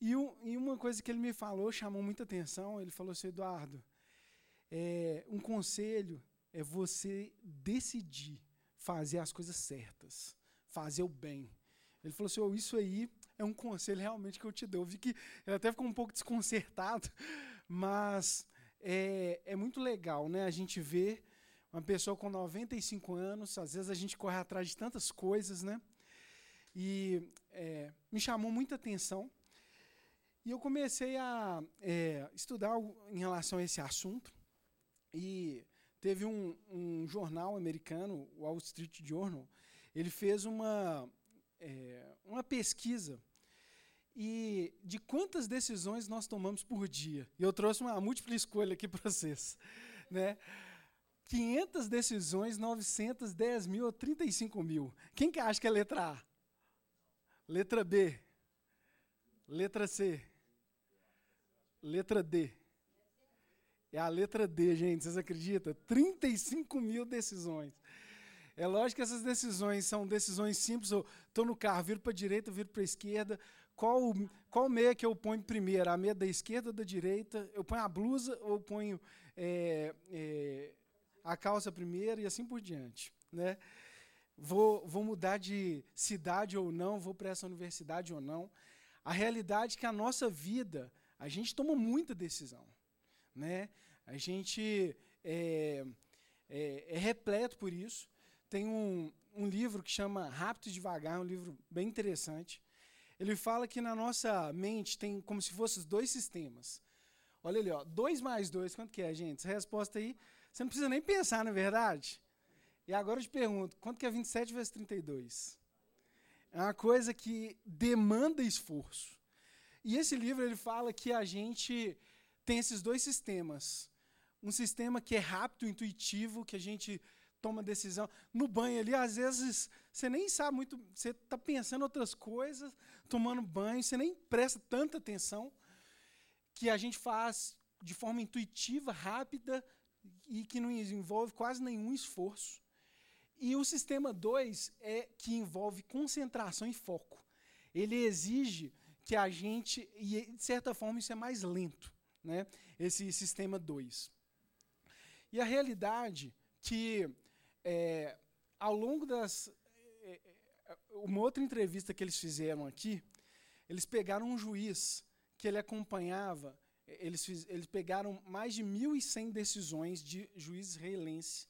E, um, e, uma coisa que ele me falou chamou muita atenção. Ele falou assim, Eduardo, é, um conselho é você decidir fazer as coisas certas, fazer o bem. Ele falou assim, oh, isso aí é um conselho realmente que eu te dou. Eu vi que ele até ficou um pouco desconcertado, mas é, é muito legal, né? A gente vê uma pessoa com 95 anos, às vezes a gente corre atrás de tantas coisas, né? E é, me chamou muita atenção. E eu comecei a é, estudar em relação a esse assunto. E teve um, um, jornal americano, o Wall Street Journal, ele fez uma, é, uma pesquisa e de quantas decisões nós tomamos por dia. E eu trouxe uma múltipla escolha aqui para vocês. Né? 500 decisões, 910 mil ou 35 mil. Quem que acha que é letra A? Letra B. Letra C. Letra D. É a letra D, gente, vocês acreditam? 35 mil decisões. É lógico que essas decisões são decisões simples. Estou no carro, viro para a direita, viro para a esquerda. Qual, qual meia que eu ponho primeiro? A meia da esquerda ou da direita? Eu ponho a blusa ou ponho é, é, a calça primeiro e assim por diante. Né? Vou, vou mudar de cidade ou não, vou para essa universidade ou não. A realidade é que a nossa vida, a gente toma muita decisão. Né? A gente é, é, é repleto por isso. Tem um, um livro que chama Rápido e Devagar, um livro bem interessante. Ele fala que na nossa mente tem como se fossem dois sistemas. Olha ali, ó, 2 mais 2, quanto que é, gente? Essa resposta aí, você não precisa nem pensar, na é verdade? E agora eu te pergunto, quanto que é 27 vezes 32? É uma coisa que demanda esforço. E esse livro ele fala que a gente tem esses dois sistemas. Um sistema que é rápido, intuitivo, que a gente toma decisão. No banho ali, às vezes, você nem sabe muito, você está pensando outras coisas, tomando banho, você nem presta tanta atenção, que a gente faz de forma intuitiva, rápida, e que não envolve quase nenhum esforço. E o sistema 2 é que envolve concentração e foco. Ele exige que a gente, e de certa forma isso é mais lento, né? esse sistema 2. E a realidade que é, ao longo das. É, é, uma outra entrevista que eles fizeram aqui, eles pegaram um juiz que ele acompanhava, eles, fiz, eles pegaram mais de 1.100 decisões de juízes israelenses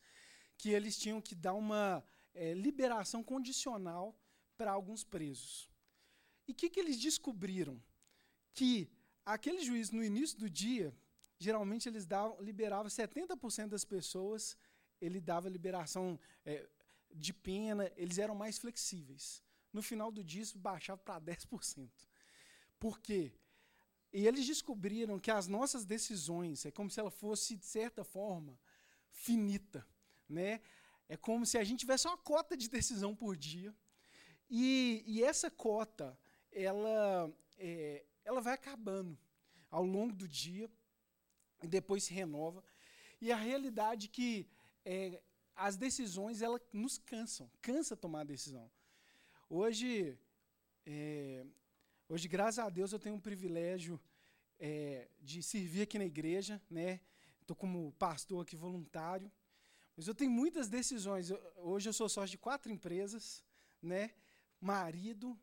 que eles tinham que dar uma é, liberação condicional para alguns presos. E o que, que eles descobriram? Que aquele juiz, no início do dia, geralmente eles davam, liberavam 70% das pessoas, ele dava liberação é, de pena, eles eram mais flexíveis. No final do dia, isso baixava para 10%. Por quê? E eles descobriram que as nossas decisões é como se ela fosse, de certa forma, finita né? É como se a gente tivesse uma cota de decisão por dia. E, e essa cota, ela, é, ela vai acabando ao longo do dia e depois se renova. E a realidade é que é, as decisões elas nos cansam, cansa tomar decisão. Hoje, é, hoje graças a Deus eu tenho um privilégio é, de servir aqui na igreja, né? Estou como pastor aqui voluntário. Mas eu tenho muitas decisões. Eu, hoje eu sou sócio de quatro empresas, né? Marido,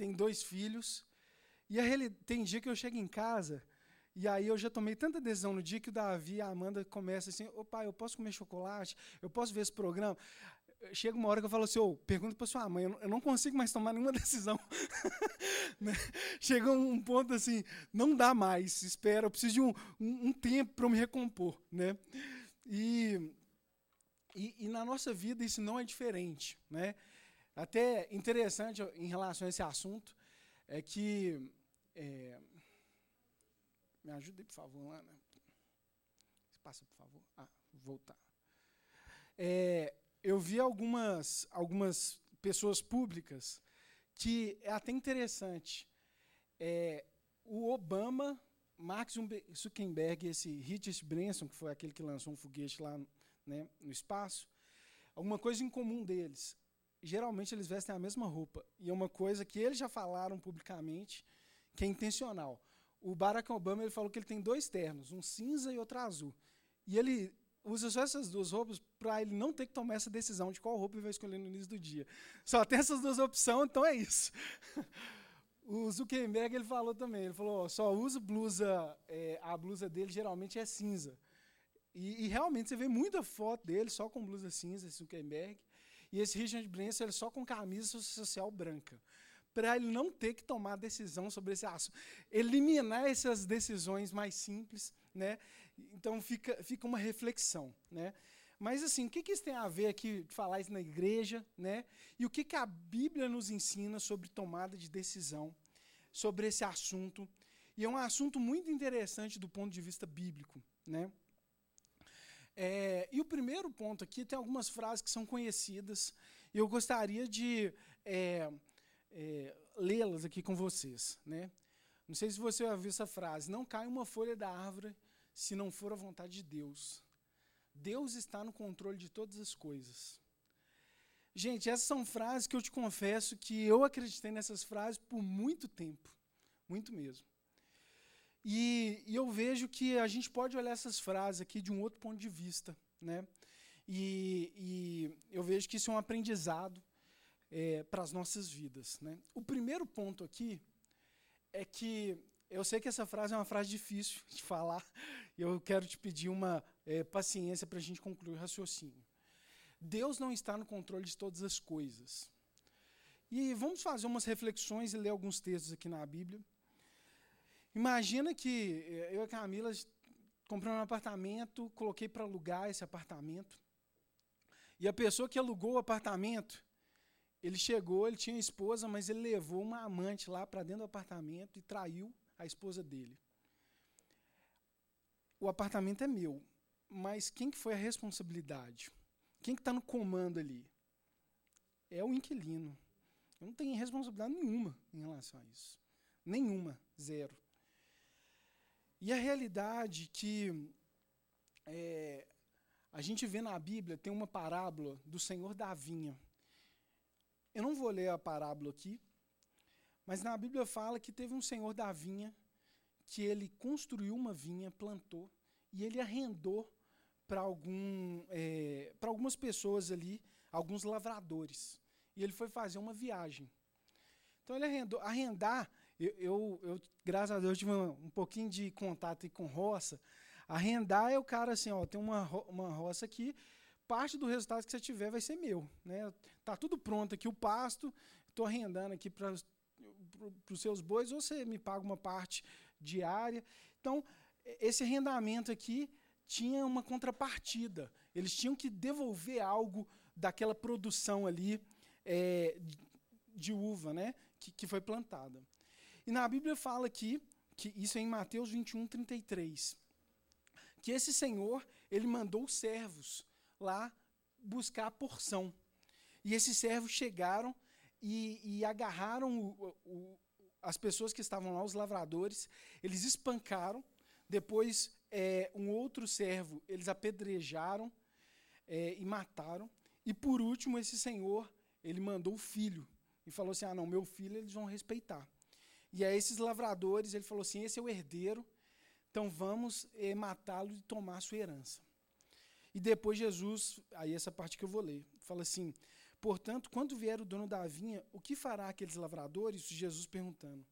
tem dois filhos. E a tem dia que eu chego em casa e aí eu já tomei tanta decisão no dia que o Davi e a Amanda começam assim, ô pai, eu posso comer chocolate? Eu posso ver esse programa? Chega uma hora que eu falo assim, ô, pergunta para sua mãe, eu não consigo mais tomar nenhuma decisão. né? Chega um ponto assim, não dá mais, espera, eu preciso de um, um, um tempo para me recompor. Né? E e, e, na nossa vida isso não é diferente. Né? Até interessante em relação a esse assunto é que. É, me ajude, por favor, Lana. Passa, por favor. Ah, voltar. É, eu vi algumas, algumas pessoas públicas que é até interessante. É, o Obama, Mark Zuckerberg, esse Richard Branson, que foi aquele que lançou um foguete lá né, no espaço, alguma coisa em comum deles. Geralmente eles vestem a mesma roupa. E é uma coisa que eles já falaram publicamente, que é intencional. O Barack Obama ele falou que ele tem dois ternos, um cinza e outro azul. E ele usa só essas duas roupas para ele não ter que tomar essa decisão de qual roupa ele vai escolher no início do dia. Só tem essas duas opções, então é isso. O Zuckerberg ele falou também, ele falou, só usa blusa, é, a blusa dele geralmente é cinza. E, e, realmente você vê muita foto dele só com blusa cinza, Zuckerberg. E esse Richard Branson ele só com camisa social branca. Para ele não ter que tomar decisão sobre esse assunto. Eliminar essas decisões mais simples, né? Então fica, fica uma reflexão, né? Mas assim, o que, que isso tem a ver aqui, falar isso na igreja, né? E o que, que a Bíblia nos ensina sobre tomada de decisão, sobre esse assunto? E é um assunto muito interessante do ponto de vista bíblico, né? É, e o primeiro ponto aqui tem algumas frases que são conhecidas e eu gostaria de é, é, lê-las aqui com vocês, né? Não sei se você já viu essa frase: não cai uma folha da árvore se não for a vontade de Deus. Deus está no controle de todas as coisas. Gente, essas são frases que eu te confesso que eu acreditei nessas frases por muito tempo, muito mesmo. E, e, eu vejo que a gente pode olhar essas frases aqui de um outro ponto de vista, né? E, e eu vejo que isso é um aprendizado é, para as nossas vidas, né? O primeiro ponto aqui é que eu sei que essa frase é uma frase difícil de falar, e eu quero te pedir uma é, paciência para a gente concluir o raciocínio. Deus não está no controle de todas as coisas. E vamos fazer umas reflexões e ler alguns textos aqui na Bíblia. Imagina que é, eu e a Camila compramos um apartamento, coloquei para alugar esse apartamento. E a pessoa que alugou o apartamento, ele chegou, ele tinha esposa, mas ele levou uma amante lá para dentro do apartamento e traiu a esposa dele. O apartamento é meu, mas quem que foi a responsabilidade? Quem que está no comando ali? É o inquilino. Eu não tenho responsabilidade nenhuma em relação a isso. Nenhuma, zero. E a realidade que é, a gente vê na Bíblia, tem uma parábola do Senhor da vinha. Eu não vou ler a parábola aqui, mas na Bíblia fala que teve um senhor da vinha que ele construiu uma vinha, plantou e ele arrendou para algum, é, algumas pessoas ali, alguns lavradores. E ele foi fazer uma viagem. Então ele arrendou. Arrendar, eu, eu, eu graças a Deus, tive um, um pouquinho de contato com roça. Arrendar é o cara assim, ó, tem uma, uma roça aqui, parte do resultado que você tiver vai ser meu. Né? Tá tudo pronto aqui, o pasto, estou arrendando aqui para para os seus bois, ou você me paga uma parte diária. Então, esse arrendamento aqui tinha uma contrapartida. Eles tinham que devolver algo daquela produção ali é, de uva né, que, que foi plantada. E na Bíblia fala aqui, que isso é em Mateus 21, 33, que esse senhor, ele mandou servos lá buscar a porção. E esses servos chegaram e, e agarraram o, o, as pessoas que estavam lá, os lavradores, eles espancaram, depois é, um outro servo, eles apedrejaram é, e mataram, e por último esse senhor, ele mandou o filho, e falou assim, ah não, meu filho eles vão respeitar. E a esses lavradores, ele falou assim, esse é o herdeiro, então vamos é, matá-lo e tomar a sua herança. E depois Jesus, aí essa parte que eu vou ler, fala assim, Portanto, quando vier o dono da vinha, o que fará aqueles lavradores? Jesus perguntando.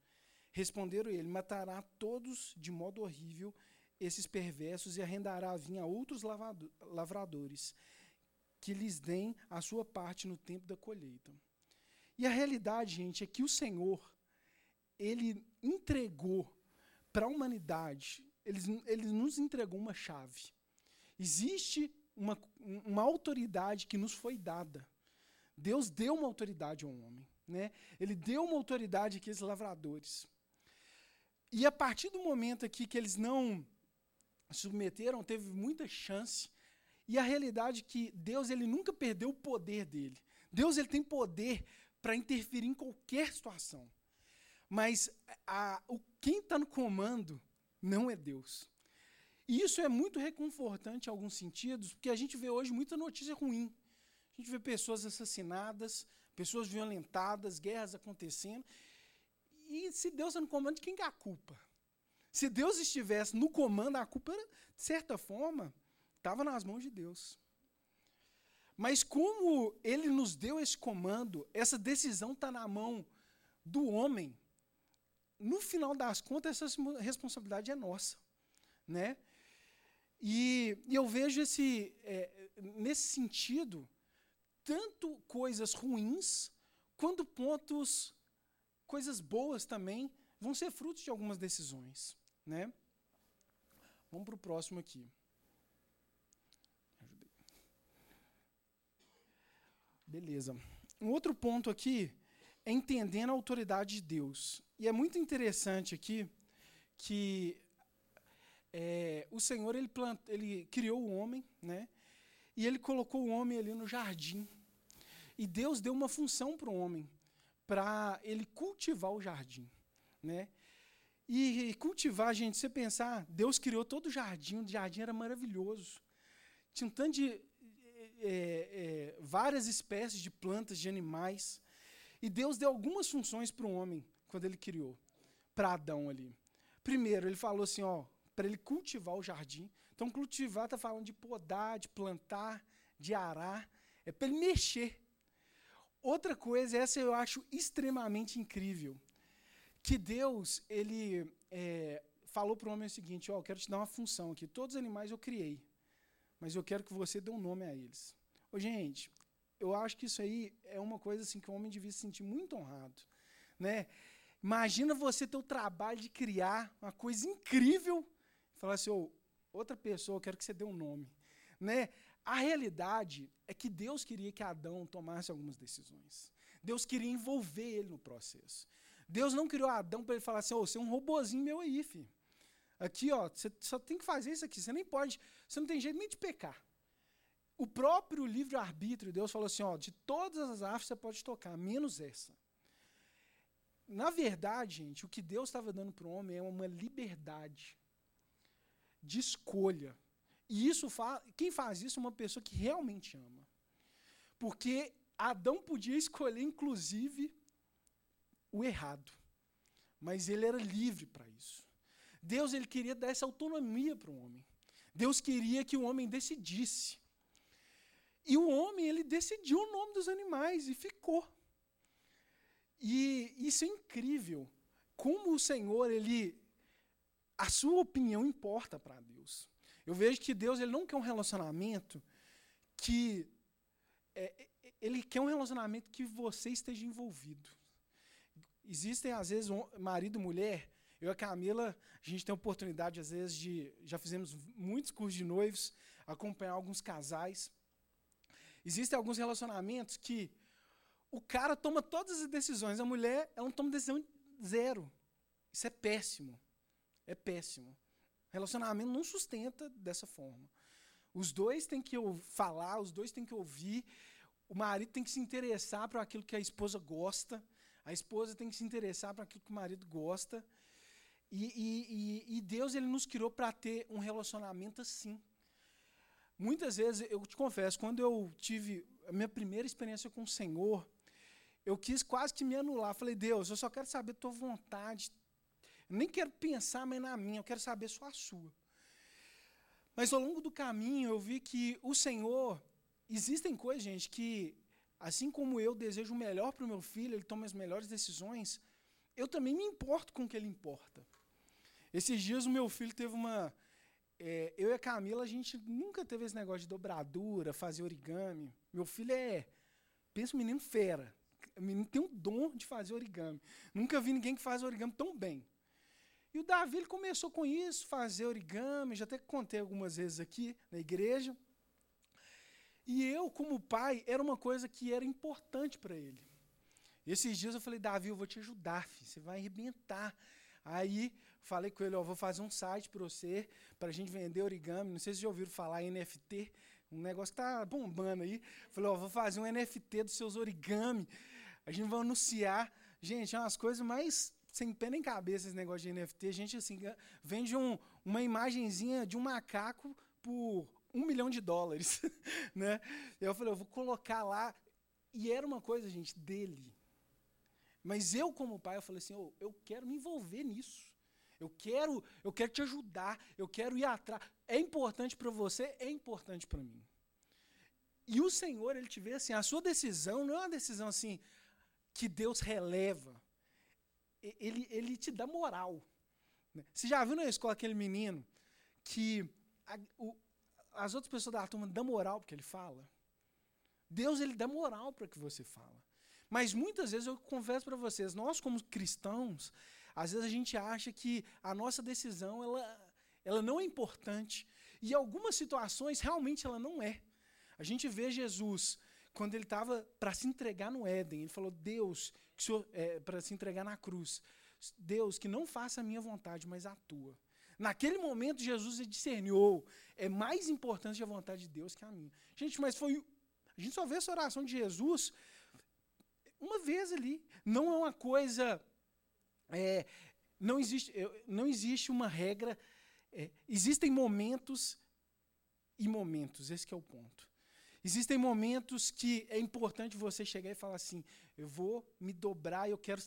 Responderam ele: Matará todos de modo horrível esses perversos e arrendará a vinha a outros lavradores, que lhes deem a sua parte no tempo da colheita. E a realidade, gente, é que o Senhor, ele entregou para a humanidade, ele, ele nos entregou uma chave. Existe uma, uma autoridade que nos foi dada Deus deu uma autoridade ao homem. Né? Ele deu uma autoridade àqueles lavradores. E a partir do momento aqui que eles não submeteram, teve muita chance. E a realidade é que Deus ele nunca perdeu o poder dele. Deus ele tem poder para interferir em qualquer situação. Mas a, o, quem está no comando não é Deus. E isso é muito reconfortante em alguns sentidos, porque a gente vê hoje muita notícia ruim. A gente vê pessoas assassinadas, pessoas violentadas, guerras acontecendo. e se Deus está no comando, de quem que é a culpa? Se Deus estivesse no comando, a culpa, era, de certa forma, estava nas mãos de Deus. Mas como ele nos deu esse comando, essa decisão está na mão do homem, no final das contas, essa responsabilidade é nossa. Né? E, e eu vejo esse, é, nesse sentido, tanto coisas ruins, quanto pontos, coisas boas também, vão ser frutos de algumas decisões. Né? Vamos para o próximo aqui. Beleza. Um outro ponto aqui é entendendo a autoridade de Deus. E é muito interessante aqui que é, o Senhor ele, plant, ele criou o homem, né? E ele colocou o homem ali no jardim. E Deus deu uma função para o homem, para ele cultivar o jardim, né? E, cultivar, gente, você pensar, Deus criou todo o jardim, o jardim era maravilhoso. Tinha um tanto de é, é, várias espécies de plantas, de animais. E Deus deu algumas funções para o homem quando ele criou, para Adão ali. Primeiro, ele falou assim, ó, para ele cultivar o jardim. Então, cultivar está falando de podar, de plantar, de arar, é para ele mexer. Outra coisa, essa eu acho extremamente incrível, que Deus ele é, falou para o homem o seguinte: ó, quero te dar uma função aqui. Todos os animais eu criei, mas eu quero que você dê um nome a eles. Ô, gente, eu acho que isso aí é uma coisa assim que o homem devia se sentir muito honrado, né? Imagina você ter o trabalho de criar uma coisa incrível e falar assim, oh, outra pessoa, eu quero que você dê um nome. Né? A realidade é que Deus queria que Adão tomasse algumas decisões. Deus queria envolver ele no processo. Deus não criou Adão para ele falar assim, oh, você é um robozinho meu aí, filho. Aqui, ó, você só tem que fazer isso aqui. Você nem pode, você não tem jeito nem de pecar. O próprio livre-arbítrio, Deus falou assim, ó, de todas as árvores você pode tocar, menos essa. Na verdade, gente, o que Deus estava dando para o homem é uma liberdade de escolha. E isso fa quem faz isso é uma pessoa que realmente ama. Porque Adão podia escolher, inclusive, o errado. Mas ele era livre para isso. Deus ele queria dar essa autonomia para o homem. Deus queria que o homem decidisse. E o homem ele decidiu o nome dos animais e ficou. E isso é incrível. Como o Senhor, ele a sua opinião importa para Deus. Eu vejo que Deus ele não quer um relacionamento que é, ele quer um relacionamento que você esteja envolvido. Existem às vezes um, marido e mulher. Eu e a Camila, a gente tem a oportunidade às vezes de já fizemos muitos cursos de noivos, acompanhar alguns casais. Existem alguns relacionamentos que o cara toma todas as decisões, a mulher ela não toma decisão zero. Isso é péssimo. É péssimo. Relacionamento não sustenta dessa forma. Os dois têm que falar, os dois têm que ouvir. O marido tem que se interessar para aquilo que a esposa gosta. A esposa tem que se interessar para aquilo que o marido gosta. E, e, e, Deus ele nos criou para ter um relacionamento assim. Muitas vezes, eu te confesso, quando eu tive a minha primeira experiência com o Senhor, eu quis quase que me anular. Falei, Deus, eu só quero saber a tua vontade. Eu nem quero pensar mais na minha, eu quero saber só a sua. Mas ao longo do caminho eu vi que o Senhor, existem coisas, gente, que assim como eu desejo o melhor para o meu filho, ele toma as melhores decisões, eu também me importo com o que ele importa. Esses dias o meu filho teve uma é, eu e a Camila, a gente nunca teve esse negócio de dobradura, fazer origami. Meu filho é, pensa um menino fera. O menino tem um dom de fazer origami. Nunca vi ninguém que faz origami tão bem. E o Davi ele começou com isso, fazer origami, já até contei algumas vezes aqui na igreja. E eu, como pai, era uma coisa que era importante para ele. Esses dias eu falei, Davi, eu vou te ajudar, filho, você vai arrebentar. Aí falei com ele, ó, vou fazer um site para você, para a gente vender origami. Não sei se já ouviram falar NFT, um negócio que tá bombando aí. Falei, ó, vou fazer um NFT dos seus origami. A gente vai anunciar. Gente, é umas coisas mais sem pé nem cabeça esse negócio de NFT. A gente assim, vende um, uma imagenzinha de um macaco por um milhão de dólares. né? Eu falei, eu vou colocar lá. E era uma coisa, gente, dele. Mas eu, como pai, eu falei assim: oh, eu quero me envolver nisso. Eu quero, eu quero te ajudar, eu quero ir atrás. É importante para você, é importante para mim. E o Senhor, ele te vê assim, a sua decisão não é uma decisão assim que Deus releva. Ele, ele te dá moral. Né? Você já viu na escola aquele menino que a, o, as outras pessoas da turma dão moral porque ele fala? Deus ele dá moral para que você fala. Mas muitas vezes eu confesso para vocês, nós como cristãos, às vezes a gente acha que a nossa decisão ela, ela não é importante. E em algumas situações realmente ela não é. A gente vê Jesus quando ele estava para se entregar no Éden, ele falou: Deus, é, para se entregar na cruz, Deus, que não faça a minha vontade, mas a tua. Naquele momento, Jesus discerniu: é mais importante a vontade de Deus que a minha. Gente, mas foi. A gente só vê essa oração de Jesus uma vez ali. Não é uma coisa. É, não, existe, não existe uma regra. É, existem momentos e momentos, esse é o ponto. Existem momentos que é importante você chegar e falar assim: eu vou me dobrar, eu quero.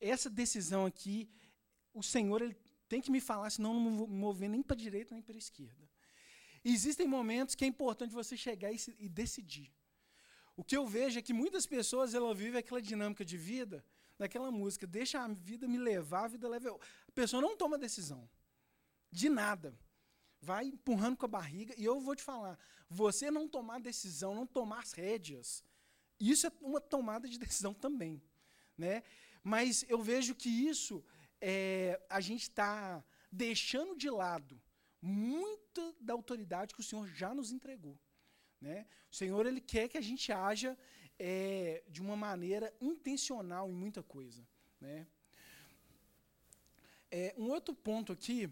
Essa decisão aqui, o Senhor ele tem que me falar, senão eu não vou mover nem para a direita nem para a esquerda. Existem momentos que é importante você chegar e, e decidir. O que eu vejo é que muitas pessoas ela vivem aquela dinâmica de vida, daquela música, deixa a vida me levar, a vida leva eu. A pessoa não toma decisão. De nada. Vai empurrando com a barriga. E eu vou te falar: você não tomar decisão, não tomar as rédeas, isso é uma tomada de decisão também. Né? Mas eu vejo que isso é, a gente está deixando de lado muita da autoridade que o Senhor já nos entregou. Né? O Senhor ele quer que a gente haja é, de uma maneira intencional em muita coisa. Né? É, um outro ponto aqui,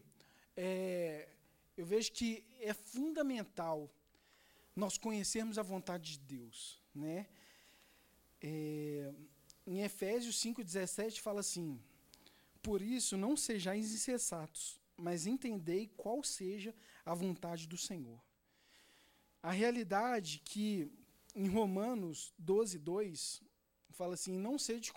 é, eu vejo que é fundamental nós conhecermos a vontade de Deus. Né? É, em Efésios 5,17 fala assim: Por isso não sejais insensatos, mas entendei qual seja a vontade do Senhor. A realidade que em Romanos 12, 2, fala assim: não sede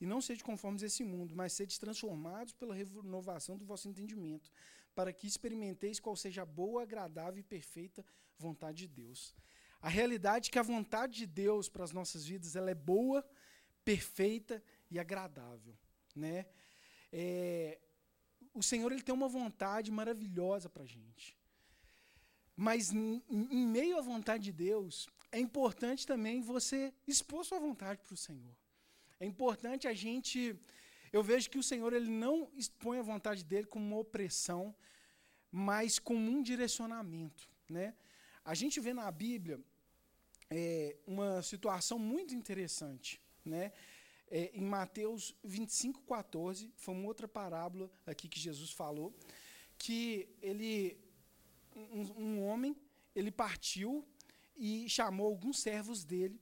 e não sede conformes a esse mundo, mas sede transformados pela renovação do vosso entendimento, para que experimenteis qual seja a boa, agradável e perfeita vontade de Deus. A realidade é que a vontade de Deus para as nossas vidas ela é boa, perfeita e agradável, né? É, o Senhor ele tem uma vontade maravilhosa para a gente. Mas em, meio à vontade de Deus, é importante também você expor sua vontade para o Senhor. É importante a gente. Eu vejo que o Senhor ele não expõe a vontade dele como uma opressão, mas como um direcionamento. Né? A gente vê na Bíblia é, uma situação muito interessante. Né? É, em Mateus 25, 14, foi uma outra parábola aqui que Jesus falou, que ele um, um homem, ele partiu e chamou alguns servos dele,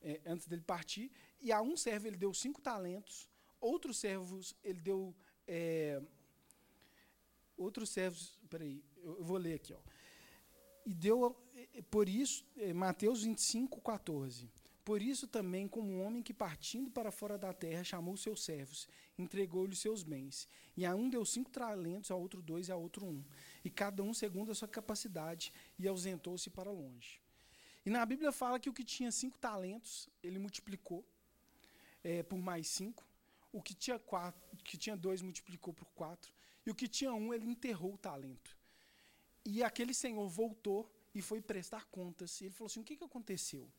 é, antes dele partir, e a um servo ele deu cinco talentos, outros servos ele deu. É, outros servos. Peraí, eu, vou ler aqui. Ó. E deu, é, por isso, é, Mateus 25, 14. Por isso também, como um homem que partindo para fora da terra chamou seus servos, entregou-lhe seus bens. E a um deu cinco talentos, a outro dois e a outro um. E cada um segundo a sua capacidade, e ausentou-se para longe. E na Bíblia fala que o que tinha cinco talentos, ele multiplicou é, por mais cinco. O que tinha, quatro, que tinha dois multiplicou por quatro. E o que tinha um, ele enterrou o talento. E aquele senhor voltou e foi prestar contas. E ele falou assim: o que, que aconteceu?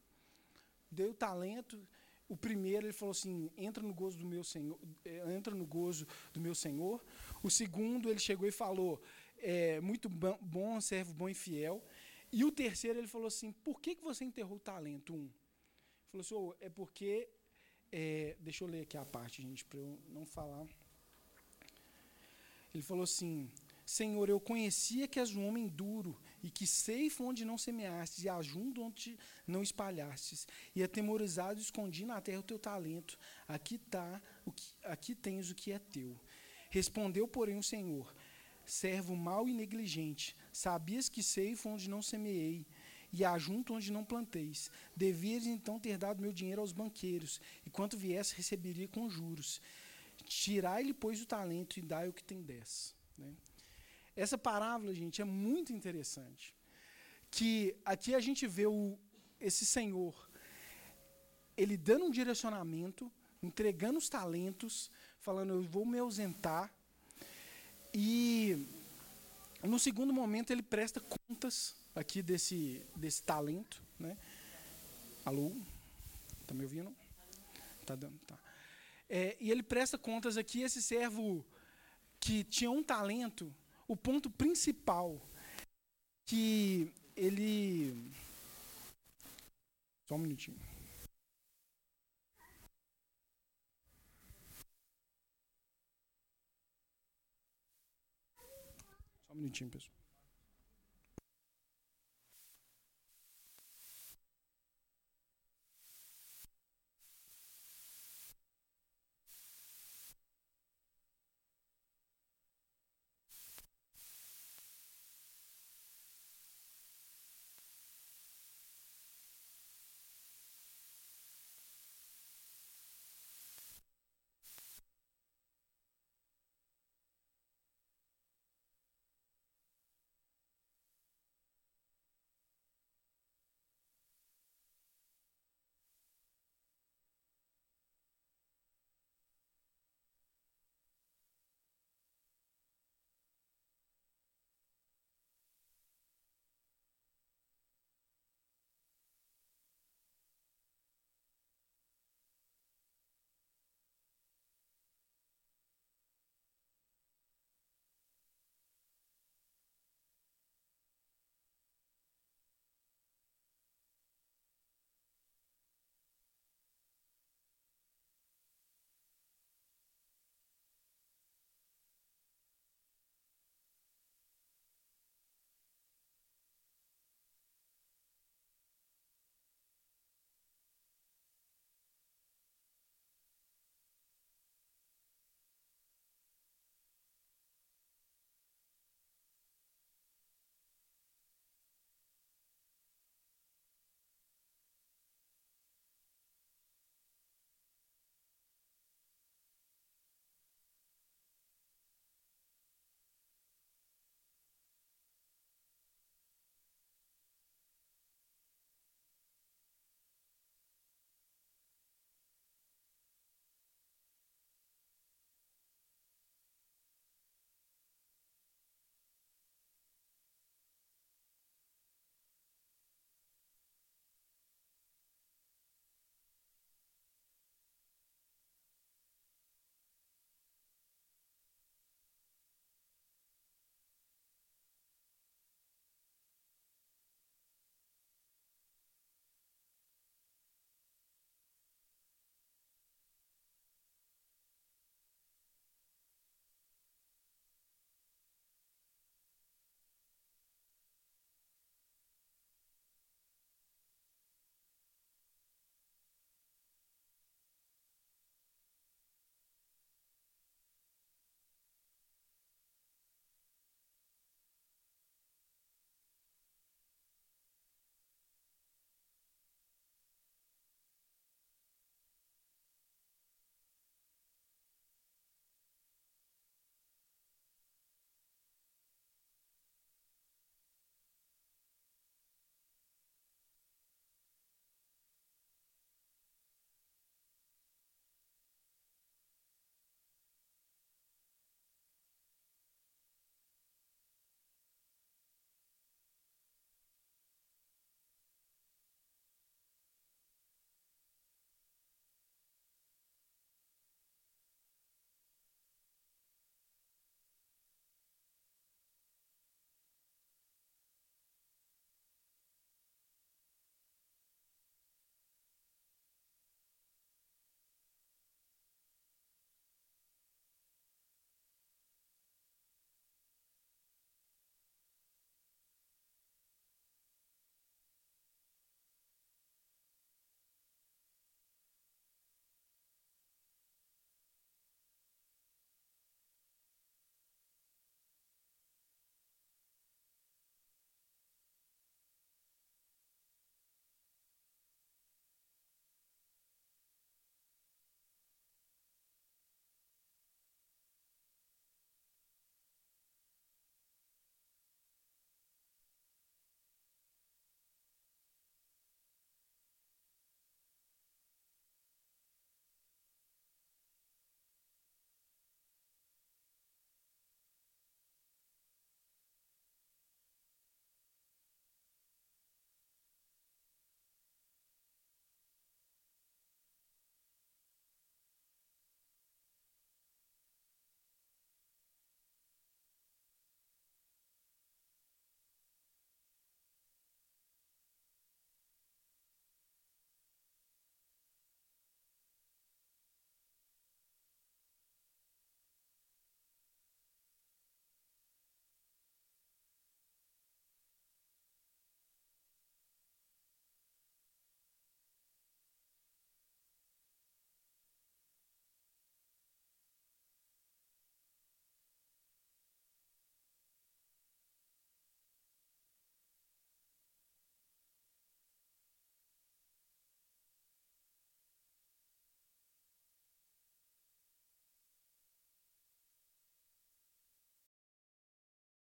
deu talento. O primeiro ele falou assim: entra no gozo do meu Senhor, eh, entra no gozo do meu Senhor. O segundo ele chegou e falou: é, muito bom, servo bom e fiel. E o terceiro ele falou assim: por que, que você enterrou o talento? Um. Ele falou assim: oh, é porque. É, deixa eu ler aqui a parte, gente, para eu não falar. Ele falou assim: Senhor, eu conhecia que és um homem duro e que ceifo onde não semeastes e ajunto onde não espalhastes. E atemorizado escondi na terra o teu talento. Aqui tá, o que, aqui tens o que é teu. Respondeu, porém, o Senhor: Servo mau e negligente, sabias que ceifo onde não semeei e ajunto onde não planteis. Devias então ter dado meu dinheiro aos banqueiros, e quanto viesse receberia com juros. Tirai-lhe, pois, o talento e dai o que tem dez. Né? Essa parábola, gente, é muito interessante. Que aqui a gente vê o, esse Senhor, ele dando um direcionamento, entregando os talentos, falando, eu vou me ausentar. E no segundo momento ele presta contas aqui desse, desse talento. Né? Alô? Está me ouvindo? Está dando, tá. É, e ele presta contas aqui, esse servo que tinha um talento, o ponto principal que ele. Só um minutinho. Só um minutinho, pessoal.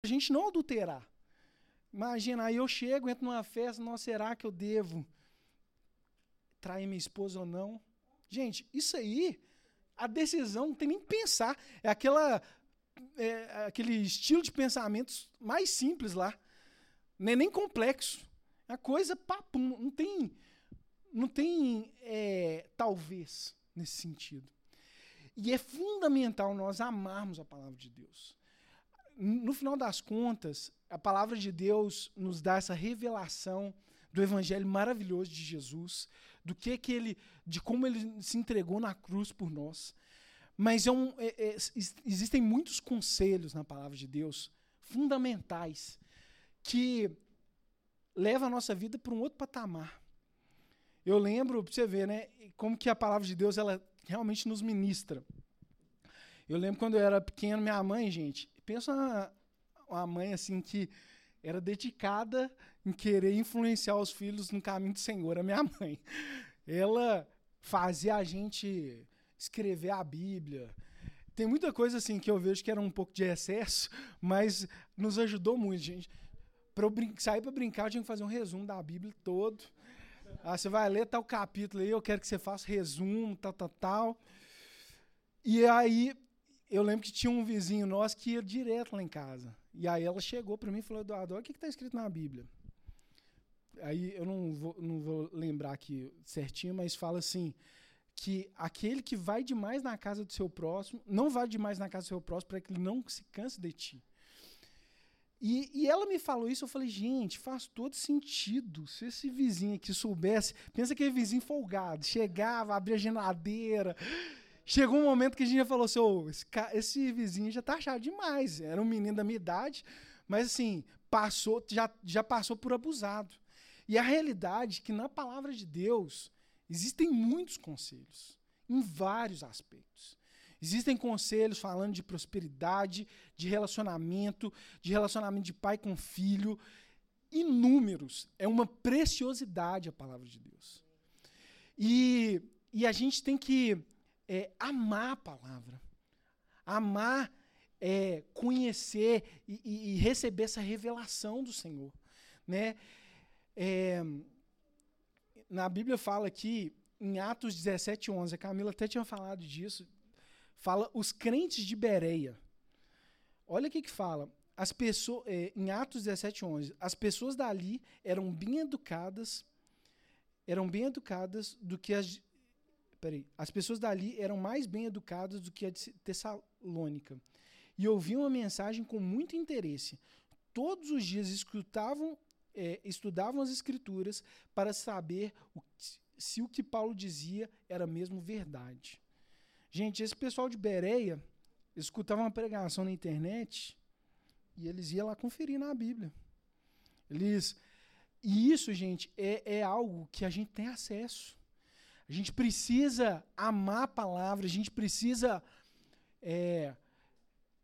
A gente não adulterar. Imagina, aí eu chego, entro numa festa, não, será que eu devo trair minha esposa ou não? Gente, isso aí, a decisão não tem nem que pensar. É aquela é, aquele estilo de pensamentos mais simples lá. Não é nem complexo. É a coisa papum, não tem, não tem é, talvez nesse sentido. E é fundamental nós amarmos a palavra de Deus. No final das contas, a palavra de Deus nos dá essa revelação do evangelho maravilhoso de Jesus, do que que ele, de como ele se entregou na cruz por nós. Mas é um, é, é, existem muitos conselhos na palavra de Deus fundamentais que levam a nossa vida para um outro patamar. Eu lembro, para você ver, né, como que a palavra de Deus ela realmente nos ministra. Eu lembro quando eu era pequeno, minha mãe, gente, pensa uma, uma mãe assim que era dedicada em querer influenciar os filhos no caminho do Senhor, a minha mãe. Ela fazia a gente escrever a Bíblia. Tem muita coisa assim que eu vejo que era um pouco de excesso, mas nos ajudou muito, gente. Para eu sair para brincar, eu tinha que fazer um resumo da Bíblia todo. Ah, você vai ler tal capítulo aí, eu quero que você faça resumo, tal, tal, tal. E aí, eu lembro que tinha um vizinho nosso que ia direto lá em casa. E aí ela chegou para mim e falou, Eduardo, olha o que está escrito na Bíblia. Aí eu não vou, não vou lembrar aqui certinho, mas fala assim, que aquele que vai demais na casa do seu próximo, não vai demais na casa do seu próximo para que ele não se canse de ti. E, e, ela me falou isso, eu falei, gente, faz todo sentido. Se esse vizinho aqui soubesse, pensa que é vizinho folgado, chegava, abria a geladeira. Chegou um momento que a gente já falou assim, oh, esse, esse vizinho já tá achado demais. Era um menino da minha idade, mas assim, passou, já, já passou por abusado. E a realidade é que na palavra de Deus, Existem muitos conselhos, em vários aspectos. Existem conselhos falando de prosperidade, de relacionamento, de relacionamento de pai com filho, inúmeros. É uma preciosidade a palavra de Deus. E, e a gente tem que é, amar a palavra, amar, é, conhecer e, e, receber essa revelação do Senhor. Né? É, na Bíblia fala aqui, em Atos 17, 11, a Camila até tinha falado disso, fala os crentes de Bereia. Olha o que que fala. As pessoas, é, em Atos 17, 11, as pessoas dali eram bem educadas, eram bem educadas do que as. Peraí, as pessoas dali eram mais bem educadas do que a de Tessalônica. E ouviam a mensagem com muito interesse. Todos os dias escutavam é, estudavam as escrituras para saber o, se o que Paulo dizia era mesmo verdade. Gente, esse pessoal de Bereia escutava uma pregação na internet e eles iam lá conferir na Bíblia. Eles, e isso, gente, é, é algo que a gente tem acesso. A gente precisa amar a palavra, a gente precisa é,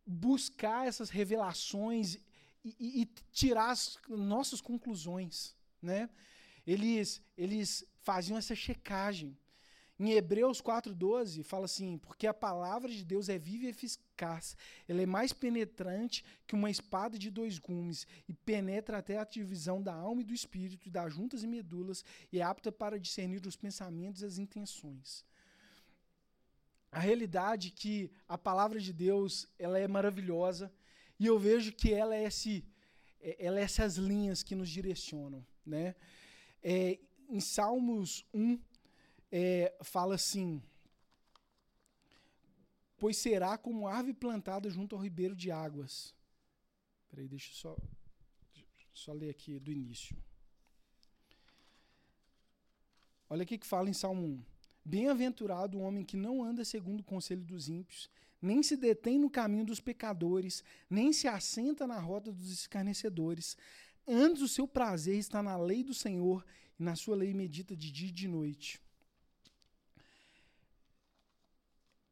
buscar essas revelações e, e, tirar as nossas conclusões. Né? Eles, eles faziam essa checagem. Em Hebreus 4,12 fala assim: porque a palavra de Deus é viva e eficaz, ela é mais penetrante que uma espada de dois gumes, e penetra até a divisão da alma e do espírito, das juntas e medulas, e é apta para discernir os pensamentos e as intenções. A realidade é que a palavra de Deus ela é maravilhosa, e eu vejo que ela é, esse, é, ela é essas linhas que nos direcionam. Né? É, em Salmos 1, é, fala assim: Pois será como árvore plantada junto ao ribeiro de águas. Peraí, deixa eu só, só ler aqui do início. Olha o que fala em Salmo 1. Bem-aventurado o homem que não anda segundo o conselho dos ímpios, nem se detém no caminho dos pecadores, nem se assenta na roda dos escarnecedores. Antes o seu prazer está na lei do Senhor, e na sua lei medita de dia e de noite.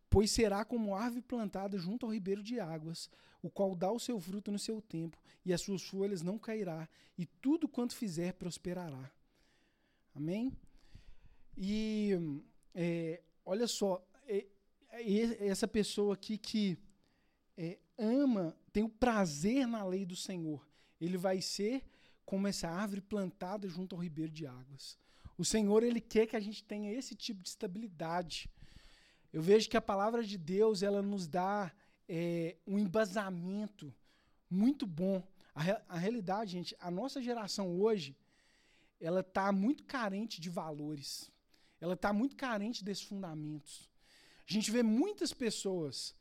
Pois será como árvore plantada junto ao ribeiro de águas, o qual dá o seu fruto no seu tempo, e as suas folhas não cairá, e tudo quanto fizer prosperará. Amém? E é, olha só, é, essa pessoa aqui que é, ama, tem o prazer na lei do Senhor, ele vai ser como essa árvore plantada junto ao ribeiro de águas. O Senhor, ele quer que a gente tenha esse tipo de estabilidade. Eu vejo que a palavra de Deus, ela nos dá é, um embasamento muito bom. A, a realidade, gente, a nossa geração hoje, ela está muito carente de valores. Ela está muito carente desses fundamentos. A gente vê muitas pessoas,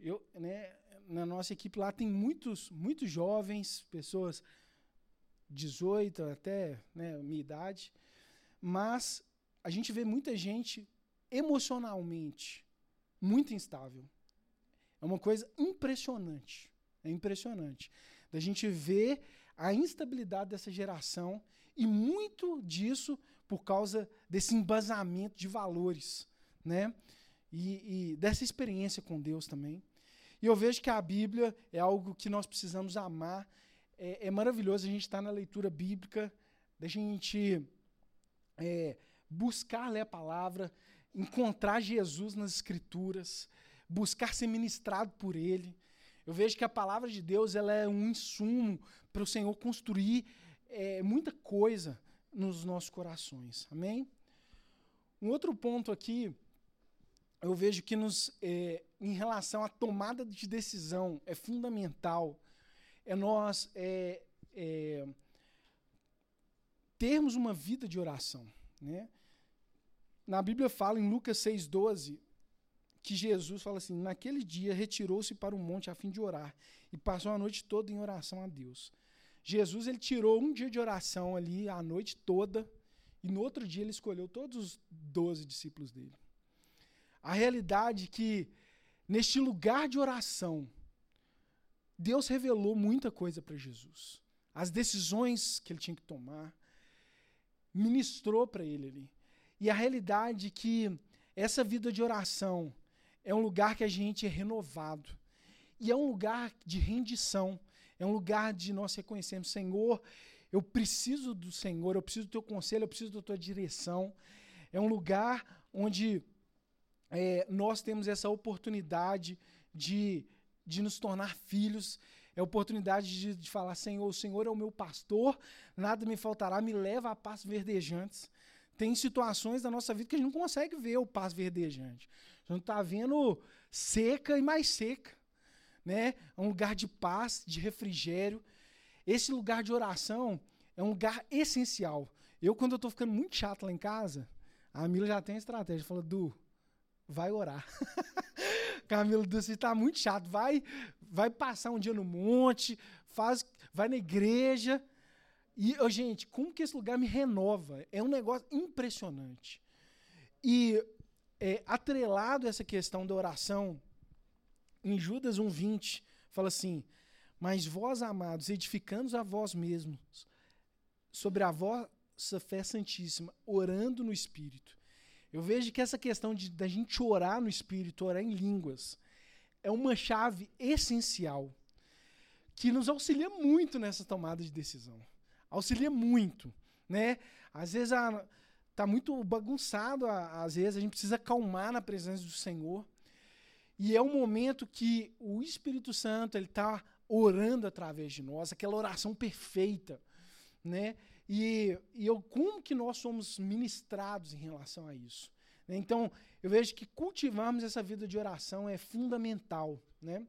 eu, né, na nossa equipe lá tem muitos, muitos jovens, pessoas 18 até né, minha idade, mas a gente vê muita gente emocionalmente muito instável. É uma coisa impressionante. É impressionante. Da gente ver a instabilidade dessa geração e muito disso por causa desse embasamento de valores, né? E, e, dessa experiência com Deus também. E eu vejo que a Bíblia é algo que nós precisamos amar. É, é maravilhoso a gente estar na leitura bíblica, da gente é, buscar ler a palavra, encontrar Jesus nas Escrituras, buscar ser ministrado por Ele. Eu vejo que a palavra de Deus ela é um insumo para o Senhor construir é, muita coisa nos nossos corações. Amém? Um outro ponto aqui, eu vejo que nos, é, em relação à tomada de decisão, é fundamental é nós é, é, termos uma vida de oração. Né? Na Bíblia fala em Lucas 6,12 que Jesus fala assim: naquele dia retirou-se para o monte a fim de orar e passou a noite toda em oração a Deus. Jesus ele tirou um dia de oração ali, a noite toda, e no outro dia ele escolheu todos os doze discípulos dele. A realidade é que, neste lugar de oração, Deus revelou muita coisa para Jesus. As decisões que ele tinha que tomar, ministrou para ele ali. E a realidade é que essa vida de oração é um lugar que a gente é renovado. E é um lugar de rendição. É um lugar de nós reconhecermos, Senhor, eu preciso do Senhor, eu preciso do teu conselho, eu preciso da tua direção. É um lugar onde é, nós temos essa oportunidade de, de nos tornar filhos, é a oportunidade de, de falar: Senhor, o Senhor é o meu pastor, nada me faltará, me leva a passos verdejantes. Tem situações da nossa vida que a gente não consegue ver o passo verdejante. A gente está vendo seca e mais seca né? É um lugar de paz, de refrigério. Esse lugar de oração é um lugar essencial. Eu, quando eu estou ficando muito chato lá em casa, a Mila já tem a estratégia. Fala, Du, vai orar. Camila, você está muito chato. Vai, vai passar um dia no monte, faz, vai na igreja. E, oh, gente, como que esse lugar me renova? É um negócio impressionante. E é, atrelado a essa questão da oração, em Judas 1,20, fala assim: Mas vós, amados, edificando a vós mesmos, sobre a vossa fé santíssima, orando no Espírito. Eu vejo que essa questão de da gente orar no Espírito, orar em línguas, é uma chave essencial que nos auxilia muito nessa tomada de decisão. Auxilia muito, né? Às vezes a, tá muito bagunçado, às vezes a gente precisa acalmar na presença do Senhor. E é um momento que o Espírito Santo ele está orando através de nós, aquela oração perfeita, né? E, e eu, como que nós somos ministrados em relação a isso? Né? Então, eu vejo que cultivarmos essa vida de oração é fundamental, né?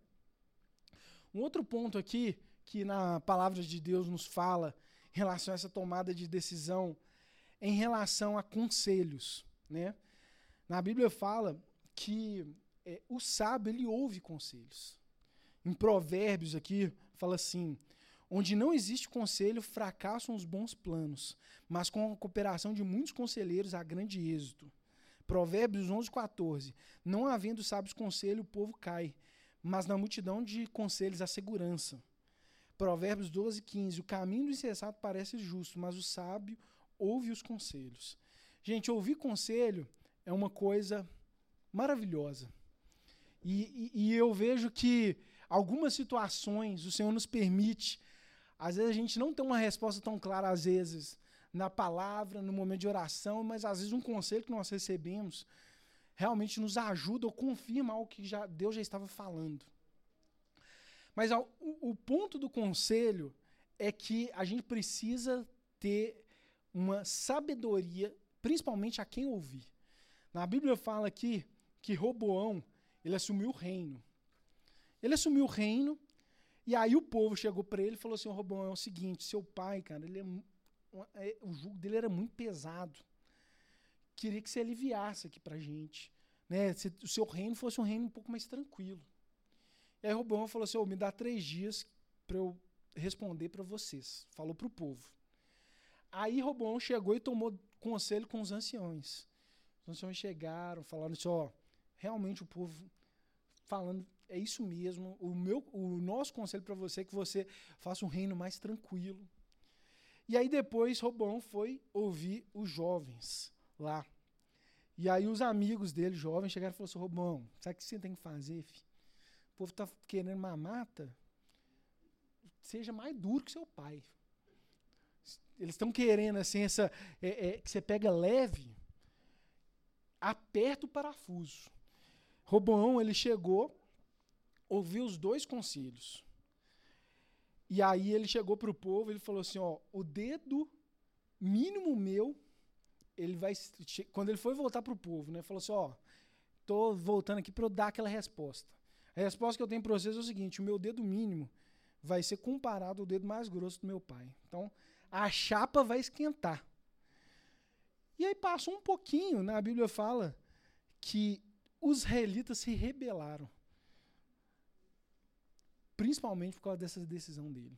Um outro ponto aqui que na palavra de Deus nos fala relação a essa tomada de decisão em relação a conselhos, né? Na Bíblia fala que é, o sábio ele ouve conselhos. Em Provérbios aqui fala assim: onde não existe conselho, fracassam os bons planos, mas com a cooperação de muitos conselheiros há grande êxito. Provérbios 11, 14. Não havendo sábios conselho, o povo cai, mas na multidão de conselhos há segurança. Provérbios 12, 15. O caminho do insensato parece justo, mas o sábio ouve os conselhos. Gente, ouvir conselho é uma coisa maravilhosa. E, e, e eu vejo que algumas situações o Senhor nos permite, às vezes a gente não tem uma resposta tão clara, às vezes, na palavra, no momento de oração, mas às vezes um conselho que nós recebemos realmente nos ajuda ou confirma algo que já, Deus já estava falando. Mas o, o ponto do conselho é que a gente precisa ter uma sabedoria, principalmente a quem ouvir. Na Bíblia fala aqui que Roboão, ele assumiu o reino. Ele assumiu o reino, e aí o povo chegou para ele e falou assim: Roboão, é o seguinte, seu pai, cara, ele é, é, o jugo dele era muito pesado. Queria que você aliviasse aqui pra gente. Né? Se o seu reino fosse um reino um pouco mais tranquilo. E aí Roboão falou assim: oh, me dá três dias para eu responder para vocês. Falou para o povo. Aí Roboão chegou e tomou conselho com os anciões. Os anciões chegaram, falaram assim: ó, realmente o povo falando é isso mesmo. O meu, o nosso conselho para você é que você faça um reino mais tranquilo. E aí depois Roboão foi ouvir os jovens lá. E aí os amigos dele, jovens, chegaram e falaram assim: Roboão, sabe o que você tem que fazer, filho? Povo está querendo mamata. Seja mais duro que seu pai. Eles estão querendo assim essa é, é, que você pega leve, aperta o parafuso. Roboão ele chegou, ouviu os dois conselhos. E aí ele chegou para o povo, ele falou assim, ó, o dedo mínimo meu, ele vai quando ele foi voltar para o povo, né, falou assim, ó, tô voltando aqui para eu dar aquela resposta. A resposta que eu tenho para vocês é o seguinte: o meu dedo mínimo vai ser comparado ao dedo mais grosso do meu pai. Então, a chapa vai esquentar. E aí passou um pouquinho, né? a Bíblia fala que os israelitas se rebelaram. Principalmente por causa dessa decisão dele.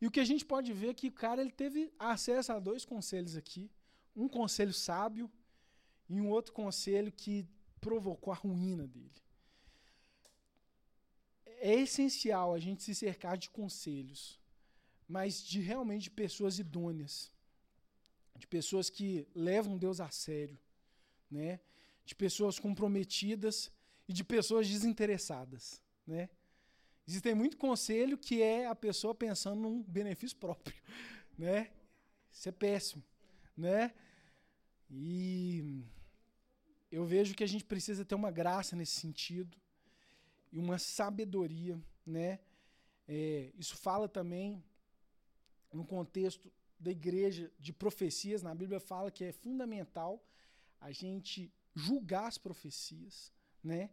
E o que a gente pode ver é que o cara ele teve acesso a dois conselhos aqui. Um conselho sábio e um outro conselho que provocou a ruína dele. É essencial a gente se cercar de conselhos, mas de realmente de pessoas idôneas, de pessoas que levam Deus a sério, né? de pessoas comprometidas e de pessoas desinteressadas. Né? Existem muito conselho que é a pessoa pensando num benefício próprio. Né? Isso é péssimo. Né? E eu vejo que a gente precisa ter uma graça nesse sentido e uma sabedoria. Né? É, isso fala também no contexto da igreja de profecias. Na Bíblia fala que é fundamental a gente julgar as profecias, né?